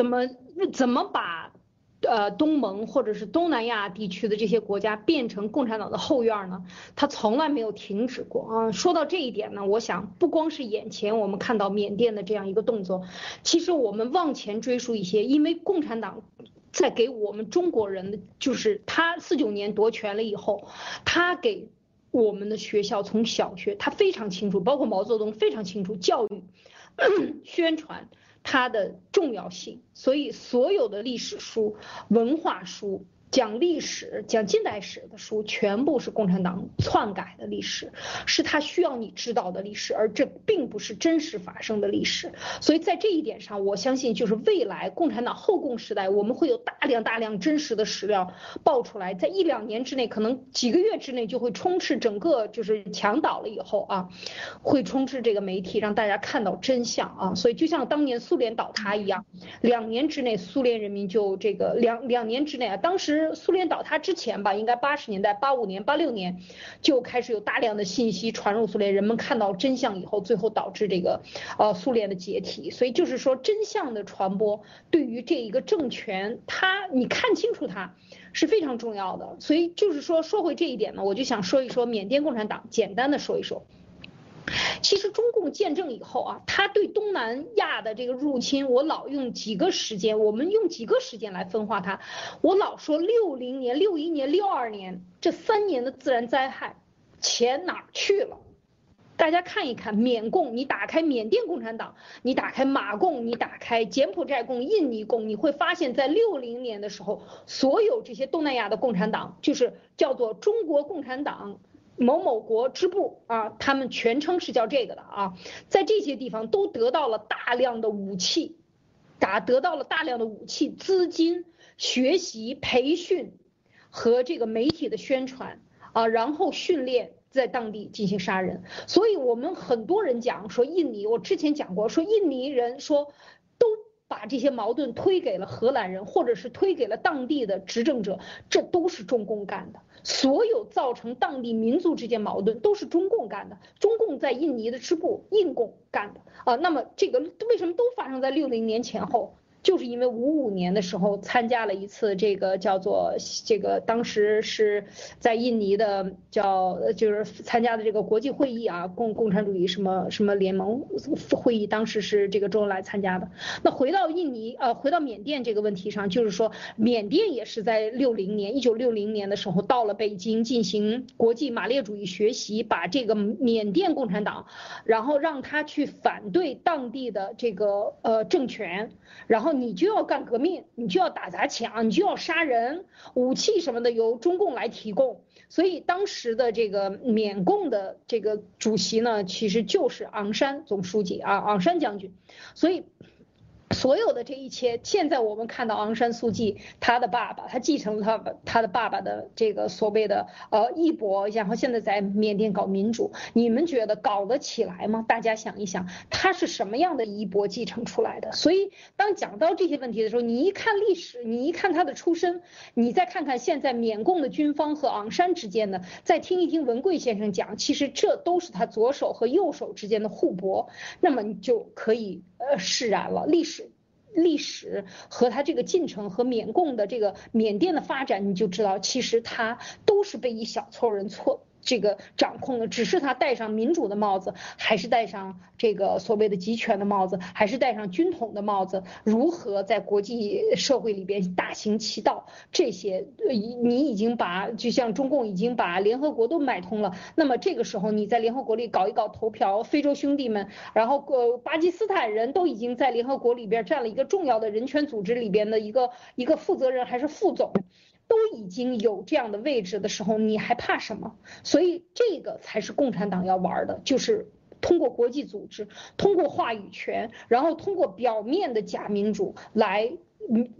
怎么怎么把呃东盟或者是东南亚地区的这些国家变成共产党的后院呢？他从来没有停止过啊。说到这一点呢，我想不光是眼前我们看到缅甸的这样一个动作，其实我们往前追溯一些，因为共产党在给我们中国人的，就是他四九年夺权了以后，他给。我们的学校从小学，他非常清楚，包括毛泽东非常清楚教育 *clears throat* 宣传它的重要性，所以所有的历史书、文化书。讲历史、讲近代史的书，全部是共产党篡改的历史，是他需要你知道的历史，而这并不是真实发生的历史。所以在这一点上，我相信就是未来共产党后共时代，我们会有大量大量真实的史料爆出来，在一两年之内，可能几个月之内就会充斥整个就是墙倒了以后啊，会充斥这个媒体，让大家看到真相啊。所以就像当年苏联倒塌一样，两年之内苏联人民就这个两两年之内啊，当时。苏联倒塌之前吧，应该八十年代八五年、八六年就开始有大量的信息传入苏联，人们看到真相以后，最后导致这个呃苏联的解体。所以就是说，真相的传播对于这一个政权，它你看清楚它是非常重要的。所以就是说，说回这一点呢，我就想说一说缅甸共产党，简单的说一说。其实中共建政以后啊，他对东南亚的这个入侵，我老用几个时间，我们用几个时间来分化它。我老说六零年、六一年、六二年这三年的自然灾害，钱哪儿去了？大家看一看缅共，你打开缅甸共产党，你打开马共，你打开柬埔寨共、印尼共，你会发现在六零年的时候，所有这些东南亚的共产党，就是叫做中国共产党。某某国支部啊，他们全称是叫这个的啊，在这些地方都得到了大量的武器，打得到了大量的武器、资金、学习、培训和这个媒体的宣传啊，然后训练在当地进行杀人。所以我们很多人讲说印尼，我之前讲过，说印尼人说都把这些矛盾推给了荷兰人，或者是推给了当地的执政者，这都是中共干的。所有造成当地民族之间矛盾都是中共干的，中共在印尼的支部印共干的啊。那么这个为什么都发生在六零年前后？就是因为五五年的时候参加了一次这个叫做这个当时是在印尼的叫就是参加的这个国际会议啊，共共产主义什么什么联盟会议，当时是这个周恩来参加的。那回到印尼呃回到缅甸这个问题上，就是说缅甸也是在六零年一九六零年的时候到了北京进行国际马列主义学习，把这个缅甸共产党，然后让他去反对当地的这个呃政权，然后。你就要干革命，你就要打砸抢，你就要杀人，武器什么的由中共来提供。所以当时的这个缅共的这个主席呢，其实就是昂山总书记啊，昂山将军。所以。所有的这一切，现在我们看到昂山素季他的爸爸，他继承了他他的爸爸的这个所谓的呃衣钵，然后现在在缅甸搞民主，你们觉得搞得起来吗？大家想一想，他是什么样的衣钵继承出来的？所以当讲到这些问题的时候，你一看历史，你一看他的出身，你再看看现在缅共的军方和昂山之间的，再听一听文贵先生讲，其实这都是他左手和右手之间的互搏，那么你就可以呃释然了，历史。历史和它这个进程和缅共的这个缅甸的发展，你就知道，其实它都是被一小撮人错。这个掌控的只是他戴上民主的帽子，还是戴上这个所谓的集权的帽子，还是戴上军统的帽子？如何在国际社会里边大行其道？这些，你已经把就像中共已经把联合国都买通了，那么这个时候你在联合国里搞一搞投票，非洲兄弟们，然后呃巴基斯坦人都已经在联合国里边占了一个重要的人权组织里边的一个一个负责人还是副总。都已经有这样的位置的时候，你还怕什么？所以这个才是共产党要玩的，就是通过国际组织，通过话语权，然后通过表面的假民主来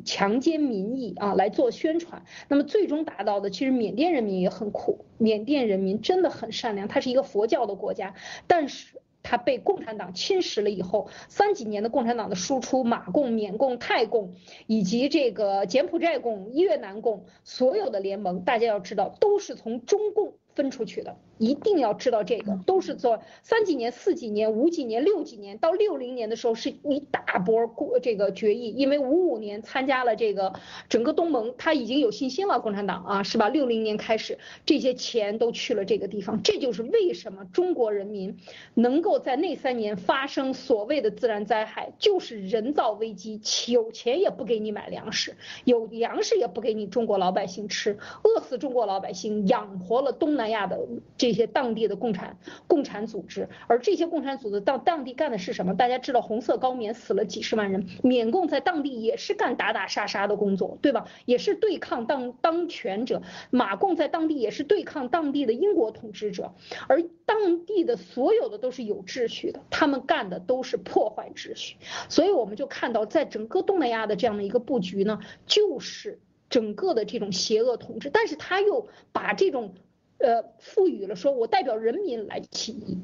强奸民意啊来做宣传。那么最终达到的，其实缅甸人民也很苦，缅甸人民真的很善良，它是一个佛教的国家，但是。它被共产党侵蚀了以后，三几年的共产党的输出，马共、缅共、泰共，以及这个柬埔寨共、越南共，所有的联盟，大家要知道，都是从中共分出去的。一定要知道这个，都是做三几年、四几年、五几年、六几年，到六零年的时候是一大波过这个决议，因为五五年参加了这个整个东盟，他已经有信心了，共产党啊，是吧？六零年开始，这些钱都去了这个地方，这就是为什么中国人民能够在那三年发生所谓的自然灾害，就是人造危机，有钱也不给你买粮食，有粮食也不给你中国老百姓吃，饿死中国老百姓，养活了东南亚的这。这些当地的共产共产组织，而这些共产组织到当地干的是什么？大家知道，红色高棉死了几十万人，缅共在当地也是干打打杀杀的工作，对吧？也是对抗当当权者，马共在当地也是对抗当地的英国统治者，而当地的所有的都是有秩序的，他们干的都是破坏秩序，所以我们就看到，在整个东南亚的这样的一个布局呢，就是整个的这种邪恶统治，但是他又把这种。呃，赋予了说，我代表人民来起义，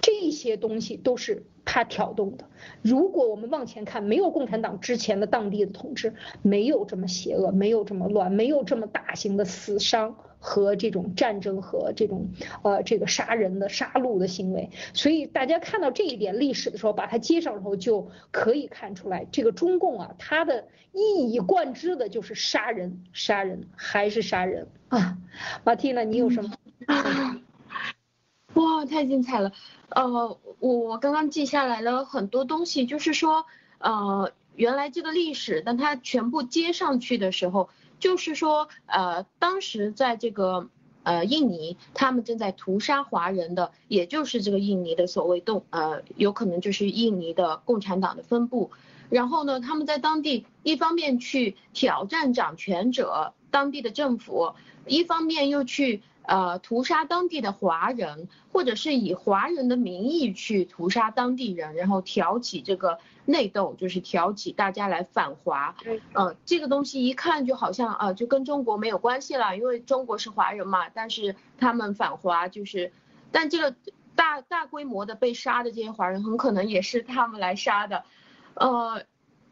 这些东西都是他挑动的。如果我们往前看，没有共产党之前的当地的统治，没有这么邪恶，没有这么乱，没有这么大型的死伤和这种战争和这种呃这个杀人的杀戮的行为。所以大家看到这一点历史的时候，把它接上之后，就可以看出来，这个中共啊，它的一以贯之的就是杀人，杀人还是杀人。啊，马蒂娜，你有什么？哇，太精彩了！呃，我刚刚记下来了很多东西，就是说，呃，原来这个历史，当它全部接上去的时候，就是说，呃，当时在这个呃印尼，他们正在屠杀华人的，也就是这个印尼的所谓动，呃，有可能就是印尼的共产党的分部。然后呢，他们在当地一方面去挑战掌权者，当地的政府。一方面又去呃屠杀当地的华人，或者是以华人的名义去屠杀当地人，然后挑起这个内斗，就是挑起大家来反华。嗯，这个东西一看就好像啊，就跟中国没有关系了，因为中国是华人嘛。但是他们反华就是，但这个大大规模的被杀的这些华人，很可能也是他们来杀的。呃，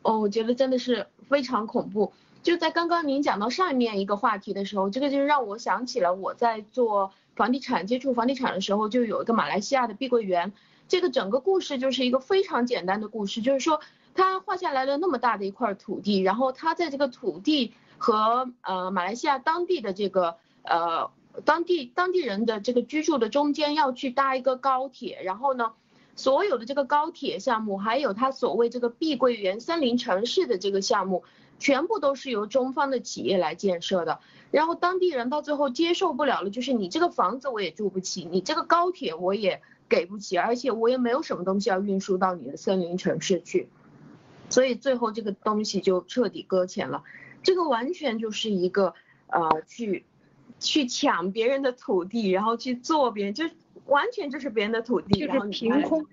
哦，我觉得真的是非常恐怖。就在刚刚您讲到上面一个话题的时候，这个就让我想起了我在做房地产接触房地产的时候，就有一个马来西亚的碧桂园。这个整个故事就是一个非常简单的故事，就是说他画下来了那么大的一块土地，然后他在这个土地和呃马来西亚当地的这个呃当地当地人的这个居住的中间要去搭一个高铁，然后呢，所有的这个高铁项目，还有他所谓这个碧桂园森林城市的这个项目。全部都是由中方的企业来建设的，然后当地人到最后接受不了了，就是你这个房子我也住不起，你这个高铁我也给不起，而且我也没有什么东西要运输到你的森林城市去，所以最后这个东西就彻底搁浅了。这个完全就是一个呃去去抢别人的土地，然后去做别人，就完全就是别人的土地，就是凭空。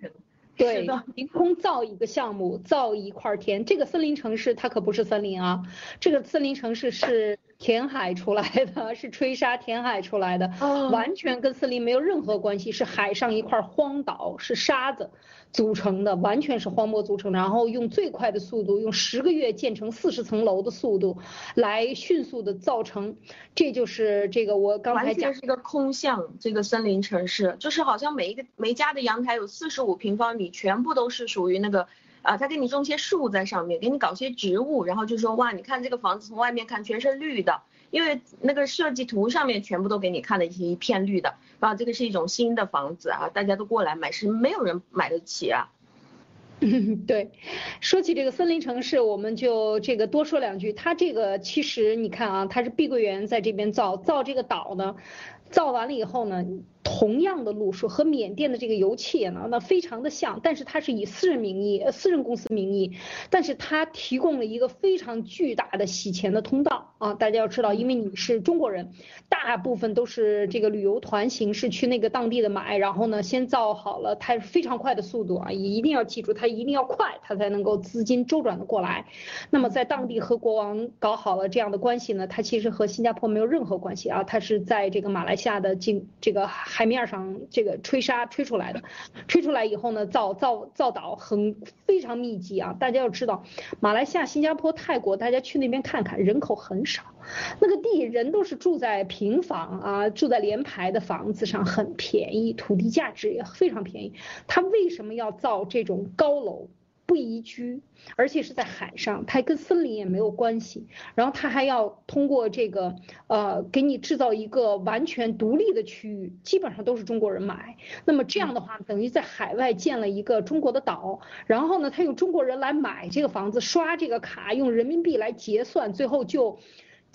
对，凭空造一个项目，造一块田，这个森林城市它可不是森林啊，这个森林城市是。填海出来的 *laughs* 是吹沙填海出来的，完全跟森林没有任何关系，是海上一块荒岛，是沙子组成的，完全是荒漠组成的。然后用最快的速度，用十个月建成四十层楼的速度，来迅速的造成。这就是这个我刚才讲是一个空巷，这个森林城市就是好像每一个每家的阳台有四十五平方米，全部都是属于那个。啊，他给你种些树在上面，给你搞些植物，然后就说哇，你看这个房子从外面看全是绿的，因为那个设计图上面全部都给你看的一片绿的，啊，这个是一种新的房子啊，大家都过来买，是没有人买得起啊。*laughs* 对，说起这个森林城市，我们就这个多说两句，它这个其实你看啊，它是碧桂园在这边造造这个岛呢，造完了以后呢。同样的路数和缅甸的这个油气呢，那非常的像，但是它是以私人名义、私人公司名义，但是它提供了一个非常巨大的洗钱的通道啊！大家要知道，因为你是中国人，大部分都是这个旅游团形式去那个当地的买，然后呢先造好了，它非常快的速度啊，一定要记住，它一定要快，它才能够资金周转的过来。那么在当地和国王搞好了这样的关系呢，它其实和新加坡没有任何关系啊，它是在这个马来西亚的境这个。海面上这个吹沙吹出来的，吹出来以后呢，造造造岛很非常密集啊。大家要知道，马来西亚、新加坡、泰国，大家去那边看看，人口很少，那个地人都是住在平房啊，住在连排的房子上，很便宜，土地价值也非常便宜。他为什么要造这种高楼？不宜居，而且是在海上，它跟森林也没有关系。然后它还要通过这个，呃，给你制造一个完全独立的区域，基本上都是中国人买。那么这样的话，等于在海外建了一个中国的岛。然后呢，他用中国人来买这个房子，刷这个卡，用人民币来结算，最后就。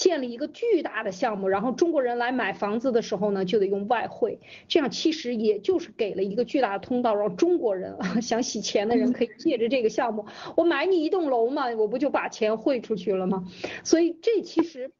建立一个巨大的项目，然后中国人来买房子的时候呢，就得用外汇，这样其实也就是给了一个巨大的通道，让中国人啊想洗钱的人可以借着这个项目，我买你一栋楼嘛，我不就把钱汇出去了吗？所以这其实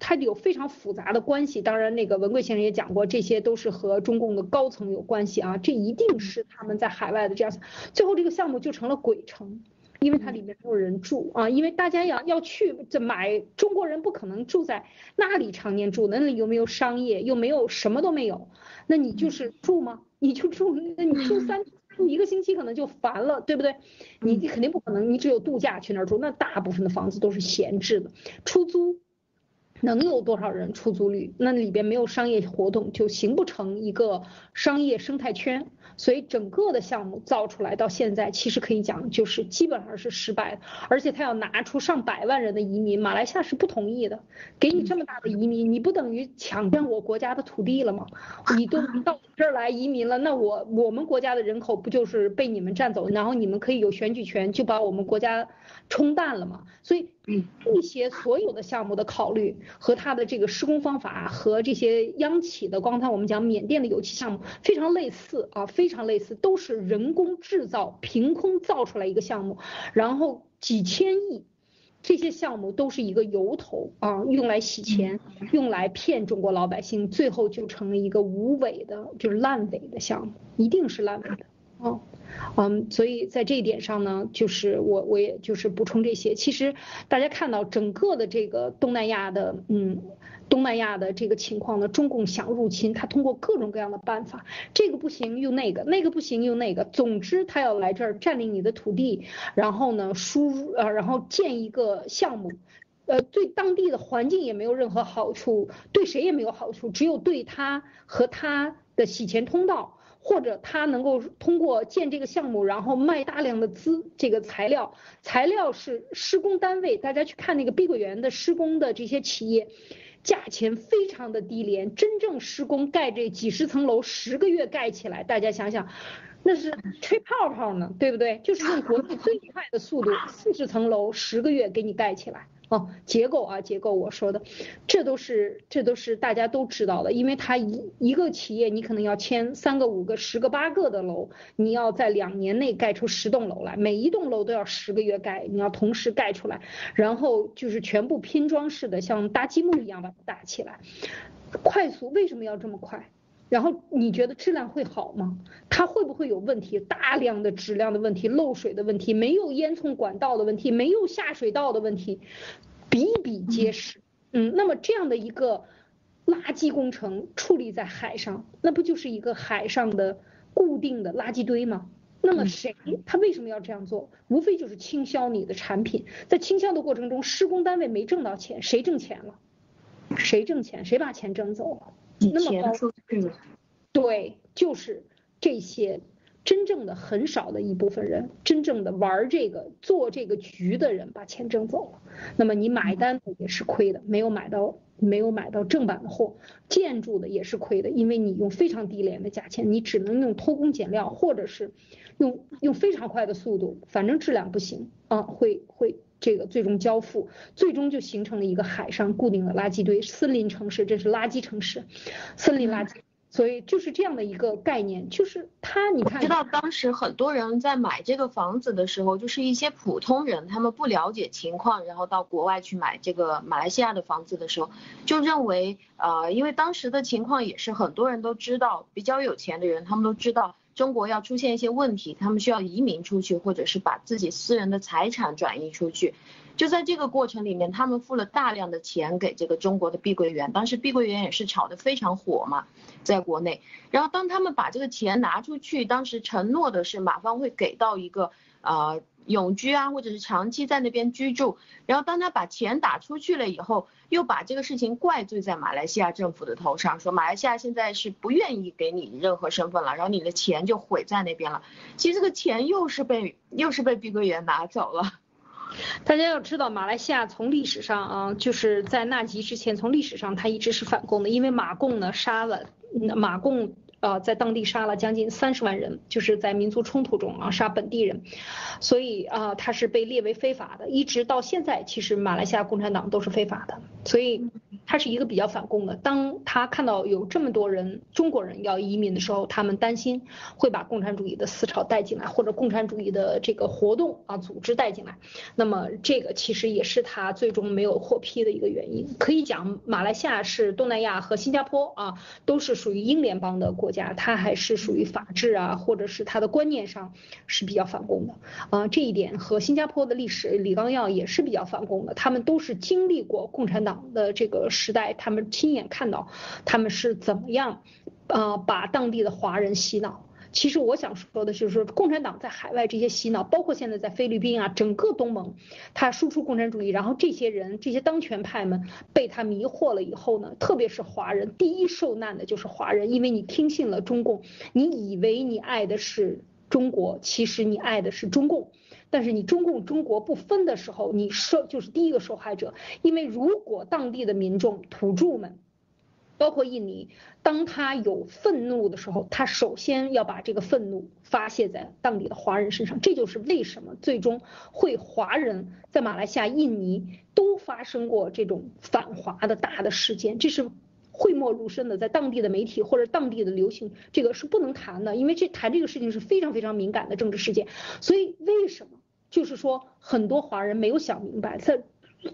它有非常复杂的关系。当然，那个文贵先生也讲过，这些都是和中共的高层有关系啊，这一定是他们在海外的这样，最后这个项目就成了鬼城。因为它里面没有人住啊，因为大家要要去这买，中国人不可能住在那里常年住，那里又没有商业，又没有什么都没有，那你就是住吗？你就住，那你住三住一个星期可能就烦了，对不对？你肯定不可能，你只有度假去那儿住，那大部分的房子都是闲置的，出租。能有多少人出租率？那里边没有商业活动，就形不成一个商业生态圈。所以整个的项目造出来到现在，其实可以讲就是基本上是失败的。而且他要拿出上百万人的移民，马来西亚是不同意的。给你这么大的移民，你不等于抢占我国家的土地了吗？你都到这儿来移民了，那我我们国家的人口不就是被你们占走？然后你们可以有选举权，就把我们国家冲淡了吗？所以。嗯，这些所有的项目的考虑和它的这个施工方法和这些央企的，刚才我们讲缅甸的油气项目非常类似啊，非常类似，都是人工制造，凭空造出来一个项目，然后几千亿，这些项目都是一个由头啊，用来洗钱，用来骗中国老百姓，最后就成了一个无尾的，就是烂尾的项目，一定是烂尾的哦。嗯，所以在这一点上呢，就是我我也就是补充这些。其实大家看到整个的这个东南亚的，嗯，东南亚的这个情况呢，中共想入侵，他通过各种各样的办法，这个不行用那个，那个不行用那个，总之他要来这儿占领你的土地，然后呢输入呃，然后建一个项目，呃，对当地的环境也没有任何好处，对谁也没有好处，只有对他和他的洗钱通道。或者他能够通过建这个项目，然后卖大量的资这个材料，材料是施工单位，大家去看那个碧桂园的施工的这些企业，价钱非常的低廉，真正施工盖这几十层楼，十个月盖起来，大家想想，那是吹泡泡呢，对不对？就是用国内最快的速度，四十层楼十个月给你盖起来。哦，结构啊，结构，我说的，这都是这都是大家都知道的，因为它一一个企业，你可能要签三个、五个、十个、八个的楼，你要在两年内盖出十栋楼来，每一栋楼都要十个月盖，你要同时盖出来，然后就是全部拼装式的，像搭积木一样把它搭起来，快速，为什么要这么快？然后你觉得质量会好吗？它会不会有问题？大量的质量的问题、漏水的问题、没有烟囱管道的问题、没有下水道的问题，比比皆是。嗯，那么这样的一个垃圾工程矗立在海上，那不就是一个海上的固定的垃圾堆吗？那么谁他为什么要这样做？无非就是倾销你的产品，在倾销的过程中，施工单位没挣到钱，谁挣钱了？谁挣钱？谁把钱挣走了？那么高，对，就是这些真正的很少的一部分人，真正的玩这个做这个局的人把钱挣走了。那么你买单的也是亏的，没有买到没有买到正版的货，建筑的也是亏的，因为你用非常低廉的价钱，你只能用偷工减料，或者是用用非常快的速度，反正质量不行啊，会会。这个最终交付，最终就形成了一个海上固定的垃圾堆，森林城市，这是垃圾城市，森林垃圾，所以就是这样的一个概念，就是他，你看，知道当时很多人在买这个房子的时候，就是一些普通人，他们不了解情况，然后到国外去买这个马来西亚的房子的时候，就认为，呃，因为当时的情况也是很多人都知道，比较有钱的人，他们都知道中国要出现一些问题，他们需要移民出去，或者是把自己私人的财产转移出去。就在这个过程里面，他们付了大量的钱给这个中国的碧桂园，当时碧桂园也是炒得非常火嘛，在国内。然后当他们把这个钱拿出去，当时承诺的是马方会给到一个呃永居啊，或者是长期在那边居住。然后当他把钱打出去了以后，又把这个事情怪罪在马来西亚政府的头上，说马来西亚现在是不愿意给你任何身份了，然后你的钱就毁在那边了。其实这个钱又是被又是被碧桂园拿走了。*laughs* 大家要知道，马来西亚从历史上啊，就是在纳吉之前，从历史上它一直是反共的，因为马共呢杀了马共。呃，在当地杀了将近三十万人，就是在民族冲突中啊杀本地人，所以啊他是被列为非法的，一直到现在，其实马来西亚共产党都是非法的，所以他是一个比较反共的。当他看到有这么多人中国人要移民的时候，他们担心会把共产主义的思潮带进来，或者共产主义的这个活动啊组织带进来。那么这个其实也是他最终没有获批的一个原因。可以讲，马来西亚是东南亚和新加坡啊都是属于英联邦的国。家，他还是属于法治啊，或者是他的观念上是比较反共的啊，这一点和新加坡的历史李纲耀也是比较反共的，他们都是经历过共产党的这个时代，他们亲眼看到他们是怎么样啊把当地的华人洗脑。其实我想说的就是，共产党在海外这些洗脑，包括现在在菲律宾啊，整个东盟，他输出共产主义，然后这些人这些当权派们被他迷惑了以后呢，特别是华人，第一受难的就是华人，因为你听信了中共，你以为你爱的是中国，其实你爱的是中共，但是你中共中国不分的时候，你受就是第一个受害者，因为如果当地的民众土著们。包括印尼，当他有愤怒的时候，他首先要把这个愤怒发泄在当地的华人身上。这就是为什么最终会华人在马来西亚、印尼都发生过这种反华的大的事件，这是讳莫如深的，在当地的媒体或者当地的流行，这个是不能谈的，因为这谈这个事情是非常非常敏感的政治事件。所以为什么就是说很多华人没有想明白，在。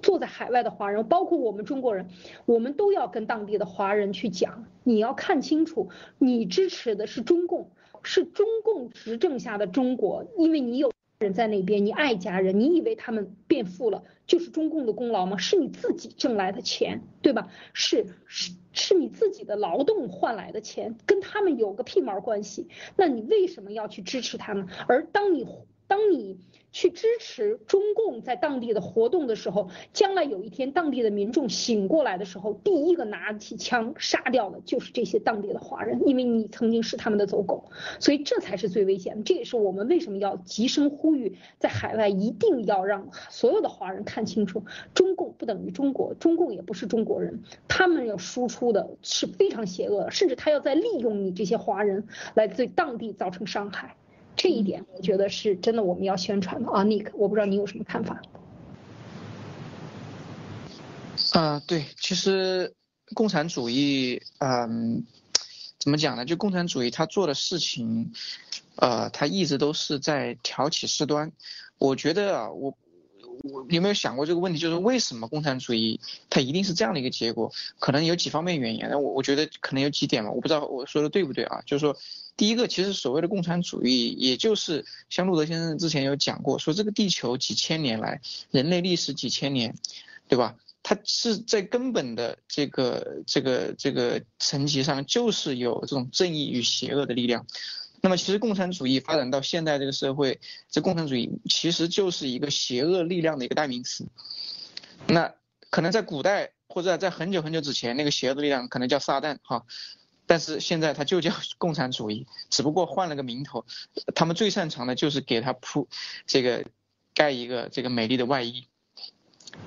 坐在海外的华人，包括我们中国人，我们都要跟当地的华人去讲，你要看清楚，你支持的是中共，是中共执政下的中国，因为你有人在那边，你爱家人，你以为他们变富了就是中共的功劳吗？是你自己挣来的钱，对吧？是是是你自己的劳动换来的钱，跟他们有个屁毛关系？那你为什么要去支持他们？而当你当你。去支持中共在当地的活动的时候，将来有一天当地的民众醒过来的时候，第一个拿起枪杀掉的就是这些当地的华人，因为你曾经是他们的走狗，所以这才是最危险的。这也是我们为什么要急声呼吁，在海外一定要让所有的华人看清楚，中共不等于中国，中共也不是中国人，他们要输出的是非常邪恶，甚至他要在利用你这些华人来对当地造成伤害。这一点我觉得是真的，我们要宣传的啊，Nick，我不知道你有什么看法。啊，对，其实共产主义，嗯，怎么讲呢？就共产主义他做的事情，呃，他一直都是在挑起事端。我觉得啊，我我有没有想过这个问题？就是为什么共产主义它一定是这样的一个结果？可能有几方面原因。那我我觉得可能有几点嘛，我不知道我说的对不对啊？就是说。第一个，其实所谓的共产主义，也就是像路德先生之前有讲过，说这个地球几千年来，人类历史几千年，对吧？它是在根本的这个这个这个层级上，就是有这种正义与邪恶的力量。那么，其实共产主义发展到现在这个社会，这共产主义其实就是一个邪恶力量的一个代名词。那可能在古代或者在很久很久之前，那个邪恶的力量可能叫撒旦，哈。但是现在它就叫共产主义，*laughs* 只不过换了个名头。他们最擅长的就是给它铺这个盖一个这个美丽的外衣，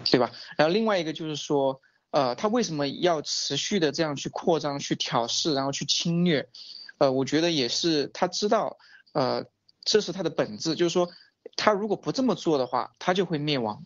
对吧？然后另外一个就是说，呃，他为什么要持续的这样去扩张、去挑事，然后去侵略？呃，我觉得也是他知道，呃，这是他的本质，就是说，他如果不这么做的话，他就会灭亡，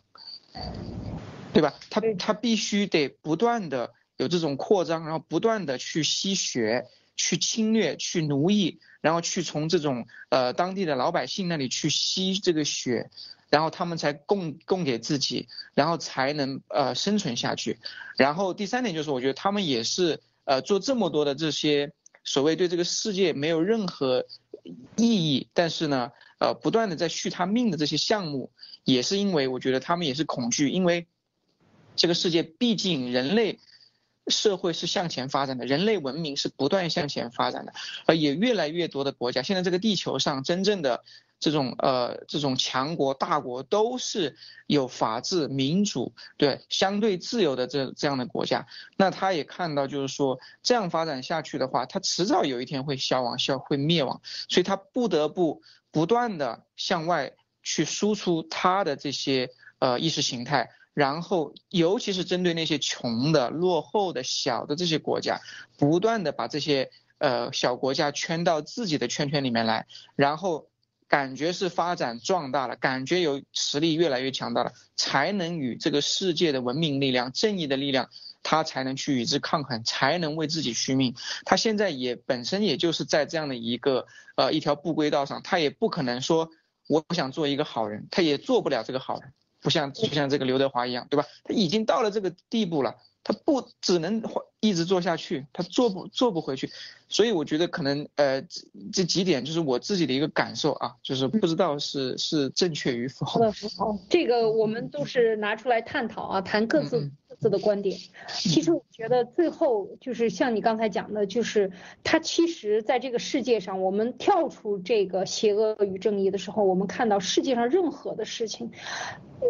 对吧？他他必须得不断的。有这种扩张，然后不断的去吸血，去侵略、去奴役，然后去从这种呃当地的老百姓那里去吸这个血，然后他们才供供给自己，然后才能呃生存下去。然后第三点就是，我觉得他们也是呃做这么多的这些所谓对这个世界没有任何意义，但是呢呃不断的在续他命的这些项目，也是因为我觉得他们也是恐惧，因为。这个世界毕竟人类社会是向前发展的，人类文明是不断向前发展的，而也越来越多的国家，现在这个地球上真正的这种呃这种强国大国都是有法治民主对相对自由的这这样的国家，那他也看到就是说这样发展下去的话，他迟早有一天会消亡消会灭亡，所以他不得不不断的向外去输出他的这些呃意识形态。然后，尤其是针对那些穷的、落后的、小的这些国家，不断的把这些呃小国家圈到自己的圈圈里面来，然后感觉是发展壮大了，感觉有实力越来越强大了，才能与这个世界的文明力量、正义的力量，他才能去与之抗衡，才能为自己续命。他现在也本身也就是在这样的一个呃一条不归道上，他也不可能说我想做一个好人，他也做不了这个好人。不像就像这个刘德华一样，对吧？他已经到了这个地步了，他不只能一直做下去，他做不做不回去。所以我觉得可能呃这这几点就是我自己的一个感受啊，就是不知道是是正确与否。好，这个我们都是拿出来探讨啊，谈各自各。自的观点，其实我觉得最后就是像你刚才讲的，就是他其实在这个世界上，我们跳出这个邪恶与正义的时候，我们看到世界上任何的事情，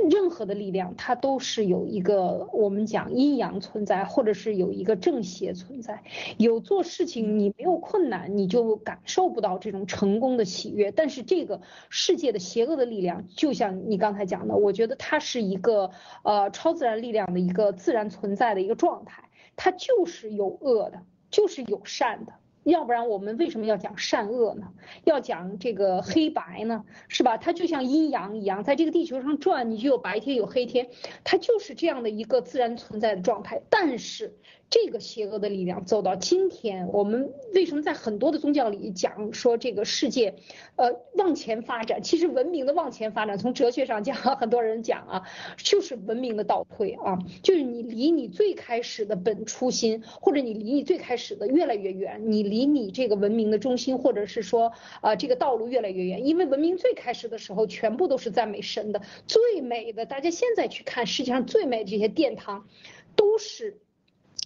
任何的力量，它都是有一个我们讲阴阳存在，或者是有一个正邪存在。有做事情你没有困难，你就感受不到这种成功的喜悦。但是这个世界的邪恶的力量，就像你刚才讲的，我觉得它是一个呃超自然力量的一个。自然存在的一个状态，它就是有恶的，就是有善的，要不然我们为什么要讲善恶呢？要讲这个黑白呢？是吧？它就像阴阳一样，在这个地球上转，你就有白天有黑天，它就是这样的一个自然存在的状态。但是。这个邪恶的力量走到今天，我们为什么在很多的宗教里讲说这个世界，呃，往前发展？其实文明的往前发展，从哲学上讲，很多人讲啊，就是文明的倒退啊，就是你离你最开始的本初心，或者你离你最开始的越来越远，你离你这个文明的中心，或者是说啊这个道路越来越远。因为文明最开始的时候，全部都是赞美神的，最美的，大家现在去看世界上最美这些殿堂，都是。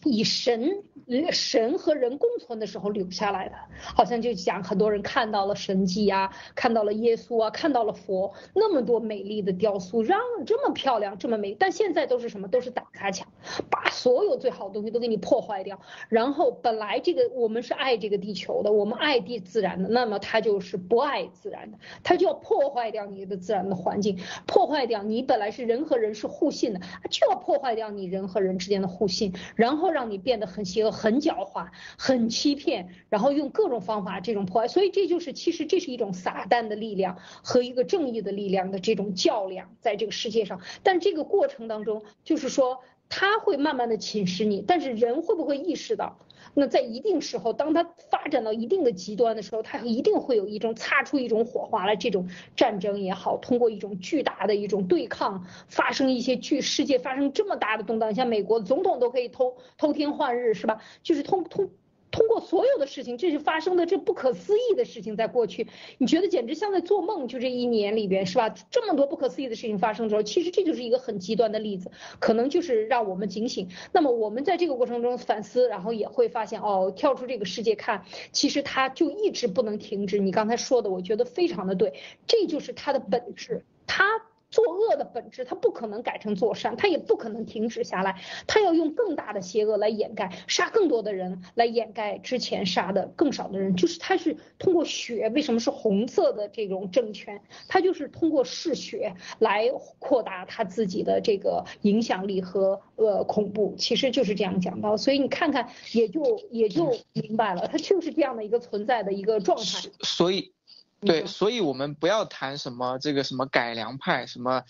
以神神和人共存的时候留下来的，好像就讲很多人看到了神迹啊，看到了耶稣啊，看到了佛，那么多美丽的雕塑，让这么漂亮，这么美，但现在都是什么？都是打砸抢，把所有最好的东西都给你破坏掉。然后本来这个我们是爱这个地球的，我们爱地自然的，那么他就是不爱自然的，他就要破坏掉你的自然的环境，破坏掉你本来是人和人是互信的，就要破坏掉你人和人之间的互信，然后。让你变得很邪恶、很狡猾、很欺骗，然后用各种方法这种破坏，所以这就是其实这是一种撒旦的力量和一个正义的力量的这种较量，在这个世界上。但这个过程当中，就是说他会慢慢的侵蚀你，但是人会不会意识到？那在一定时候，当他发展到一定的极端的时候，他一定会有一种擦出一种火花来。这种战争也好，通过一种巨大的一种对抗，发生一些巨世界发生这么大的动荡，像美国总统都可以偷偷天换日，是吧？就是通通。通过所有的事情，这是发生的这不可思议的事情，在过去，你觉得简直像在做梦。就这一年里边，是吧？这么多不可思议的事情发生的时候，其实这就是一个很极端的例子，可能就是让我们警醒。那么我们在这个过程中反思，然后也会发现，哦，跳出这个世界看，其实它就一直不能停止。你刚才说的，我觉得非常的对，这就是它的本质，它。作恶的本质，它不可能改成做善，它也不可能停止下来，它要用更大的邪恶来掩盖，杀更多的人来掩盖之前杀的更少的人，就是它是通过血，为什么是红色的这种政权？它就是通过嗜血来扩大他自己的这个影响力和呃恐怖，其实就是这样讲到，所以你看看也就也就明白了，它就是这样的一个存在的一个状态，所以。对，所以我们不要谈什么这个什么改良派，什么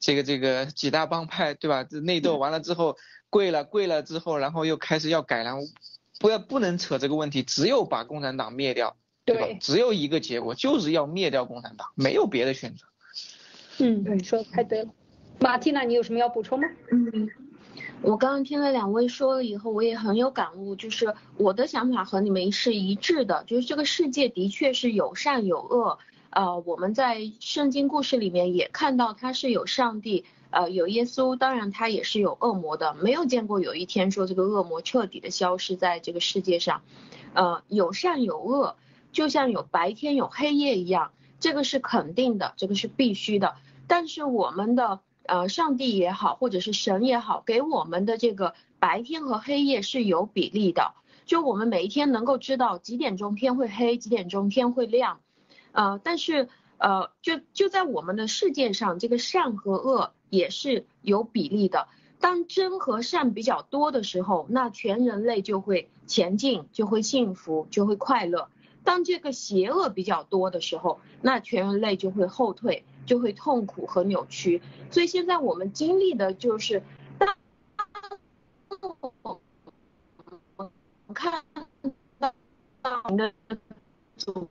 这个这个几大帮派，对吧？这内斗完了之后，跪了跪了之后，然后又开始要改良，不要不能扯这个问题，只有把共产党灭掉，对吧？只有一个结果，就是要灭掉共产党，没有别的选择。嗯，你，说的太对了。马蒂娜，你有什么要补充吗？嗯，我刚刚听了两位说了以后，我也很有感悟，就是我的想法和你们是一致的，就是这个世界的确是有善有恶。呃，我们在圣经故事里面也看到，它是有上帝，呃，有耶稣，当然它也是有恶魔的，没有见过有一天说这个恶魔彻底的消失在这个世界上。呃，有善有恶，就像有白天有黑夜一样，这个是肯定的，这个是必须的。但是我们的呃上帝也好，或者是神也好，给我们的这个白天和黑夜是有比例的，就我们每一天能够知道几点钟天会黑，几点钟天会亮。呃，但是呃，就就在我们的世界上，这个善和恶也是有比例的。当真和善比较多的时候，那全人类就会前进，就会幸福，就会快乐。当这个邪恶比较多的时候，那全人类就会后退，就会痛苦和扭曲。所以现在我们经历的就是，当我看到的组。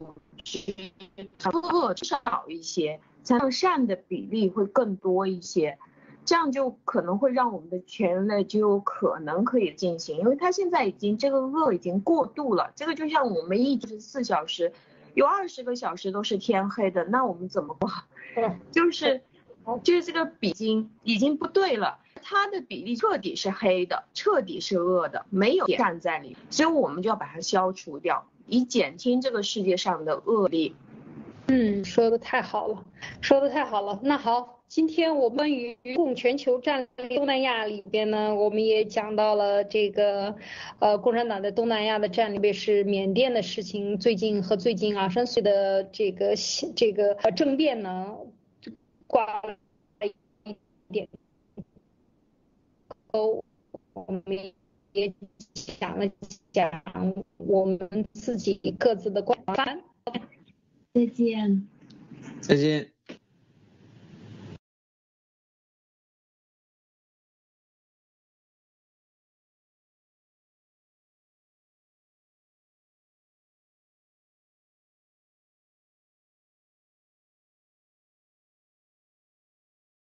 恶少一些，才让善的比例会更多一些，这样就可能会让我们的全人类就有可能可以进行，因为他现在已经这个恶已经过度了，这个就像我们一直四小时，有二十个小时都是天黑的，那我们怎么过？*laughs* 就是就是这个比经已经不对了，它的比例彻底是黑的，彻底是恶的，没有善在里，所以我们就要把它消除掉。以减轻这个世界上的恶劣。嗯，说的太好了，说的太好了。那好，今天我们与共全球战略东南亚里边呢，我们也讲到了这个，呃，共产党在东南亚的战略是缅甸的事情。最近和最近啊，三岁的这个这个政变呢，挂了一点，钩，我们。也讲了讲我们自己各自的观点。再见。再见。